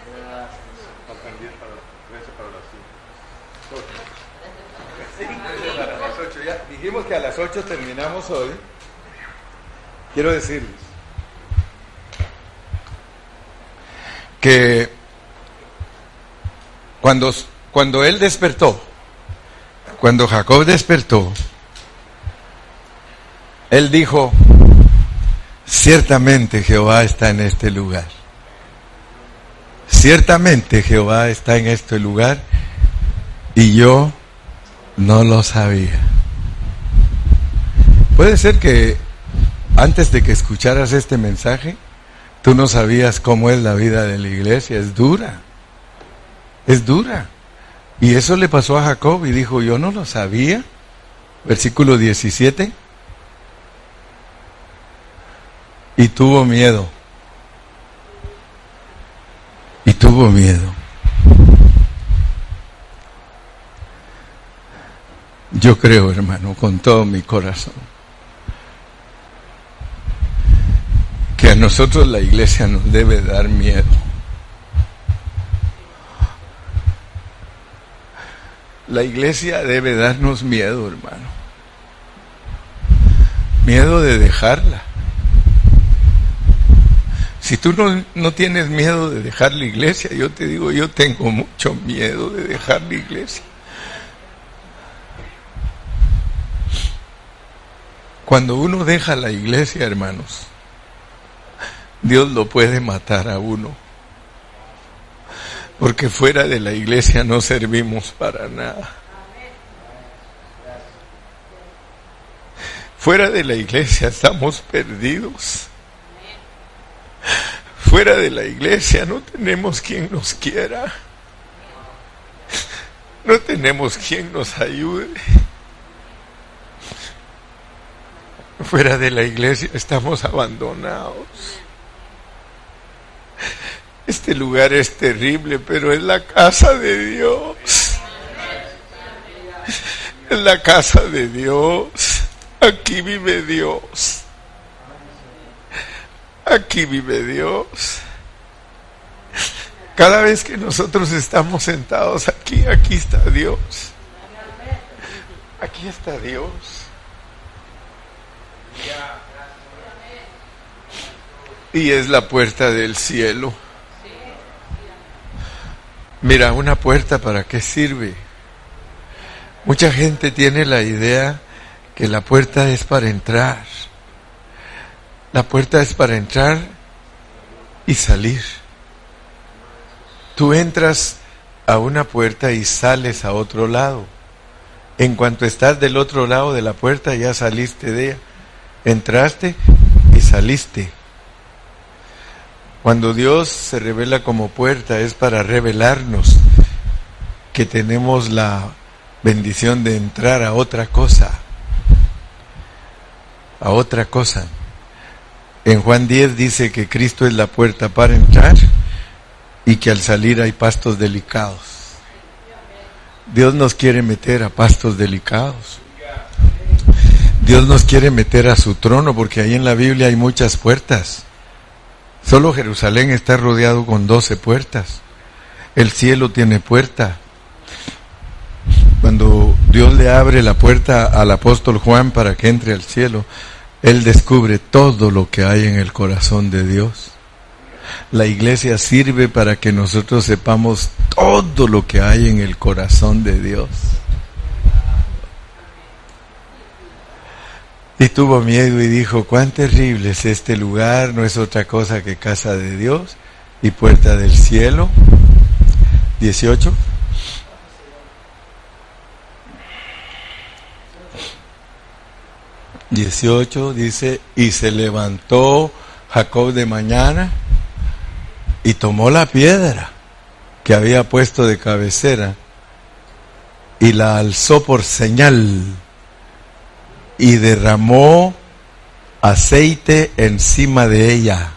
para las 8. Que a las 8 terminamos hoy. Quiero decirles que cuando, cuando él despertó, cuando Jacob despertó, él dijo, ciertamente Jehová está en este lugar. Ciertamente Jehová está en este lugar y yo no lo sabía. Puede ser que antes de que escucharas este mensaje, tú no sabías cómo es la vida de la iglesia. Es dura. Es dura. Y eso le pasó a Jacob y dijo, yo no lo sabía. Versículo 17. Y tuvo miedo. Y tuvo miedo. Yo creo, hermano, con todo mi corazón, nosotros la iglesia nos debe dar miedo. La iglesia debe darnos miedo, hermano. Miedo de dejarla. Si tú no, no, tienes miedo de dejar la iglesia, yo te digo, yo tengo mucho miedo de dejar la iglesia. Cuando uno deja la iglesia, hermanos, Dios lo puede matar a uno. Porque fuera de la iglesia no servimos para nada. Fuera de la iglesia estamos perdidos. Fuera de la iglesia no tenemos quien nos quiera. No tenemos quien nos ayude. Fuera de la iglesia estamos abandonados. Este lugar es terrible, pero es la casa de Dios. Es la casa de Dios. Aquí vive Dios. Aquí vive Dios. Cada vez que nosotros estamos sentados aquí, aquí está Dios. Aquí está Dios. Y es la puerta del cielo. Mira, una puerta para qué sirve. Mucha gente tiene la idea que la puerta es para entrar. La puerta es para entrar y salir. Tú entras a una puerta y sales a otro lado. En cuanto estás del otro lado de la puerta ya saliste de ella. Entraste y saliste. Cuando Dios se revela como puerta es para revelarnos que tenemos la bendición de entrar a otra cosa, a otra cosa. En Juan 10 dice que Cristo es la puerta para entrar y que al salir hay pastos delicados. Dios nos quiere meter a pastos delicados. Dios nos quiere meter a su trono porque ahí en la Biblia hay muchas puertas. Solo Jerusalén está rodeado con doce puertas. El cielo tiene puerta. Cuando Dios le abre la puerta al apóstol Juan para que entre al cielo, él descubre todo lo que hay en el corazón de Dios. La iglesia sirve para que nosotros sepamos todo lo que hay en el corazón de Dios. Y tuvo miedo y dijo, cuán terrible es este lugar, no es otra cosa que casa de Dios y puerta del cielo. 18. Dieciocho dice, y se levantó Jacob de mañana y tomó la piedra que había puesto de cabecera y la alzó por señal y derramó aceite encima de ella.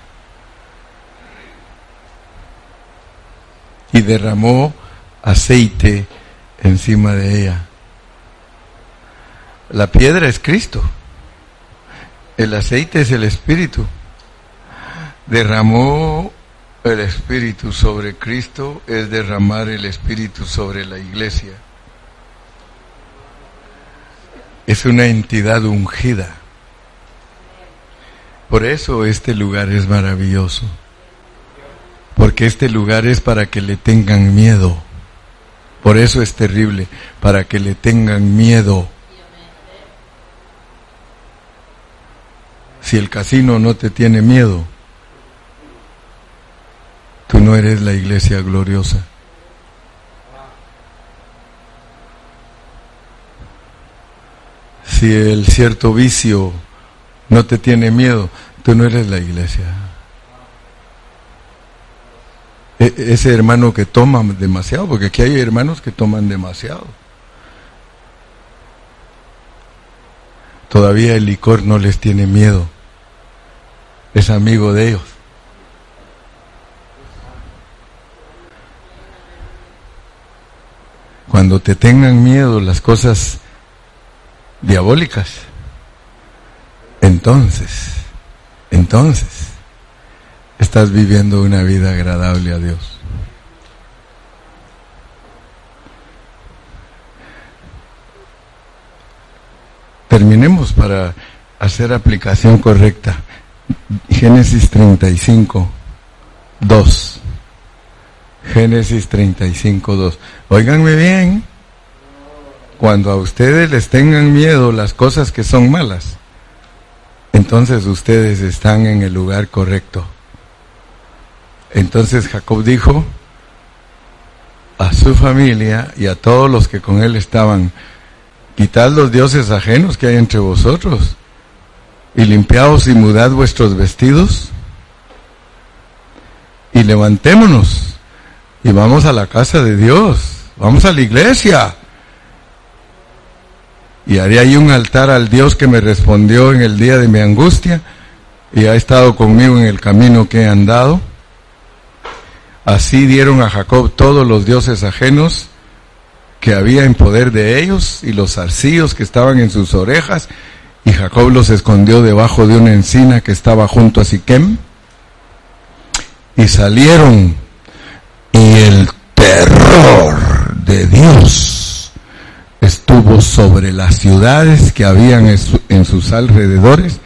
Y derramó aceite encima de ella. La piedra es Cristo. El aceite es el Espíritu. Derramó el Espíritu sobre Cristo es derramar el Espíritu sobre la iglesia es una entidad ungida. Por eso este lugar es maravilloso. Porque este lugar es para que le tengan miedo. Por eso es terrible, para que le tengan miedo. Si el casino no te tiene miedo, tú no eres la iglesia gloriosa. Si el cierto vicio no te tiene miedo, tú no eres la iglesia. e- ese hermano que toma demasiado, porque aquí hay hermanos que toman demasiado. Todavía el licor no les tiene miedo. Es amigo de ellos. Cuando te tengan miedo las cosas diabólicas, entonces, entonces, estás viviendo una vida agradable a Dios. Terminemos para hacer aplicación correcta. Génesis 35, 2. Génesis 35, 2. Óiganme bien. Cuando a ustedes les tengan miedo las cosas que son malas, entonces ustedes están en el lugar correcto. Entonces Jacob dijo a su familia y a todos los que con él estaban, quitad los dioses ajenos que hay entre vosotros y limpiaos y mudad vuestros vestidos y levantémonos y vamos a la casa de Dios, vamos a la iglesia. Y haré ahí un altar al Dios que me respondió en el día de mi angustia y ha estado conmigo en el camino que he andado. Así dieron a Jacob todos los dioses ajenos que había en poder de ellos y los zarcillos que estaban en sus orejas y Jacob los escondió debajo de una encina que estaba junto a Siquem y salieron y el terror de Dios estuvo sobre las ciudades que habían en, su- en sus alrededores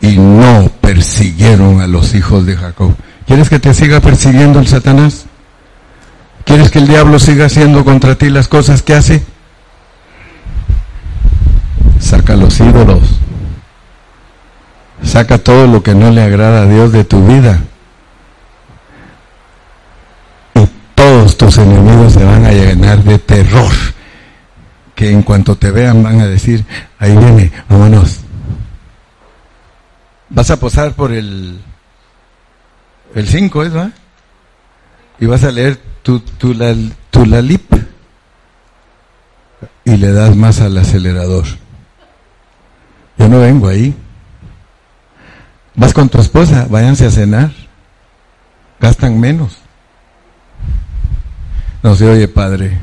y no persiguieron a los hijos de Jacob. ¿Quieres que te siga persiguiendo el Satanás? ¿Quieres que el diablo siga haciendo contra ti las cosas que hace? Saca los ídolos. Saca todo lo que no le agrada a Dios de tu vida. Y todos tus enemigos se van a llenar de terror. Que en cuanto te vean van a decir, ahí viene, vámonos. Vas a posar por el el 5 es, ¿va? Y vas a leer tu, tu, la, tu lalip y le das más al acelerador. Yo no vengo ahí. Vas con tu esposa, váyanse a cenar. Gastan menos. No se oye, padre.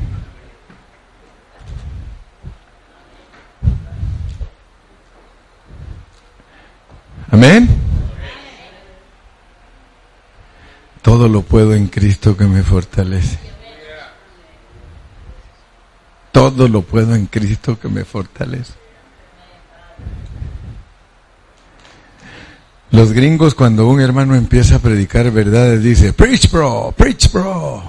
Amén. Todo lo puedo en Cristo que me fortalece. Todo lo puedo en Cristo que me fortalece. Los gringos cuando un hermano empieza a predicar verdades dice, preach bro, preach bro.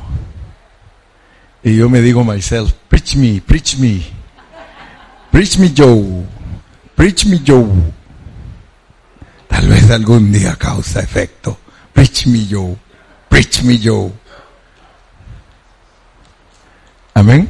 Y yo me digo myself, preach me, preach me. Preach me Joe, preach me Joe. Tal vez algún día causa efecto. Preach me Joe, preach me Joe. Amén.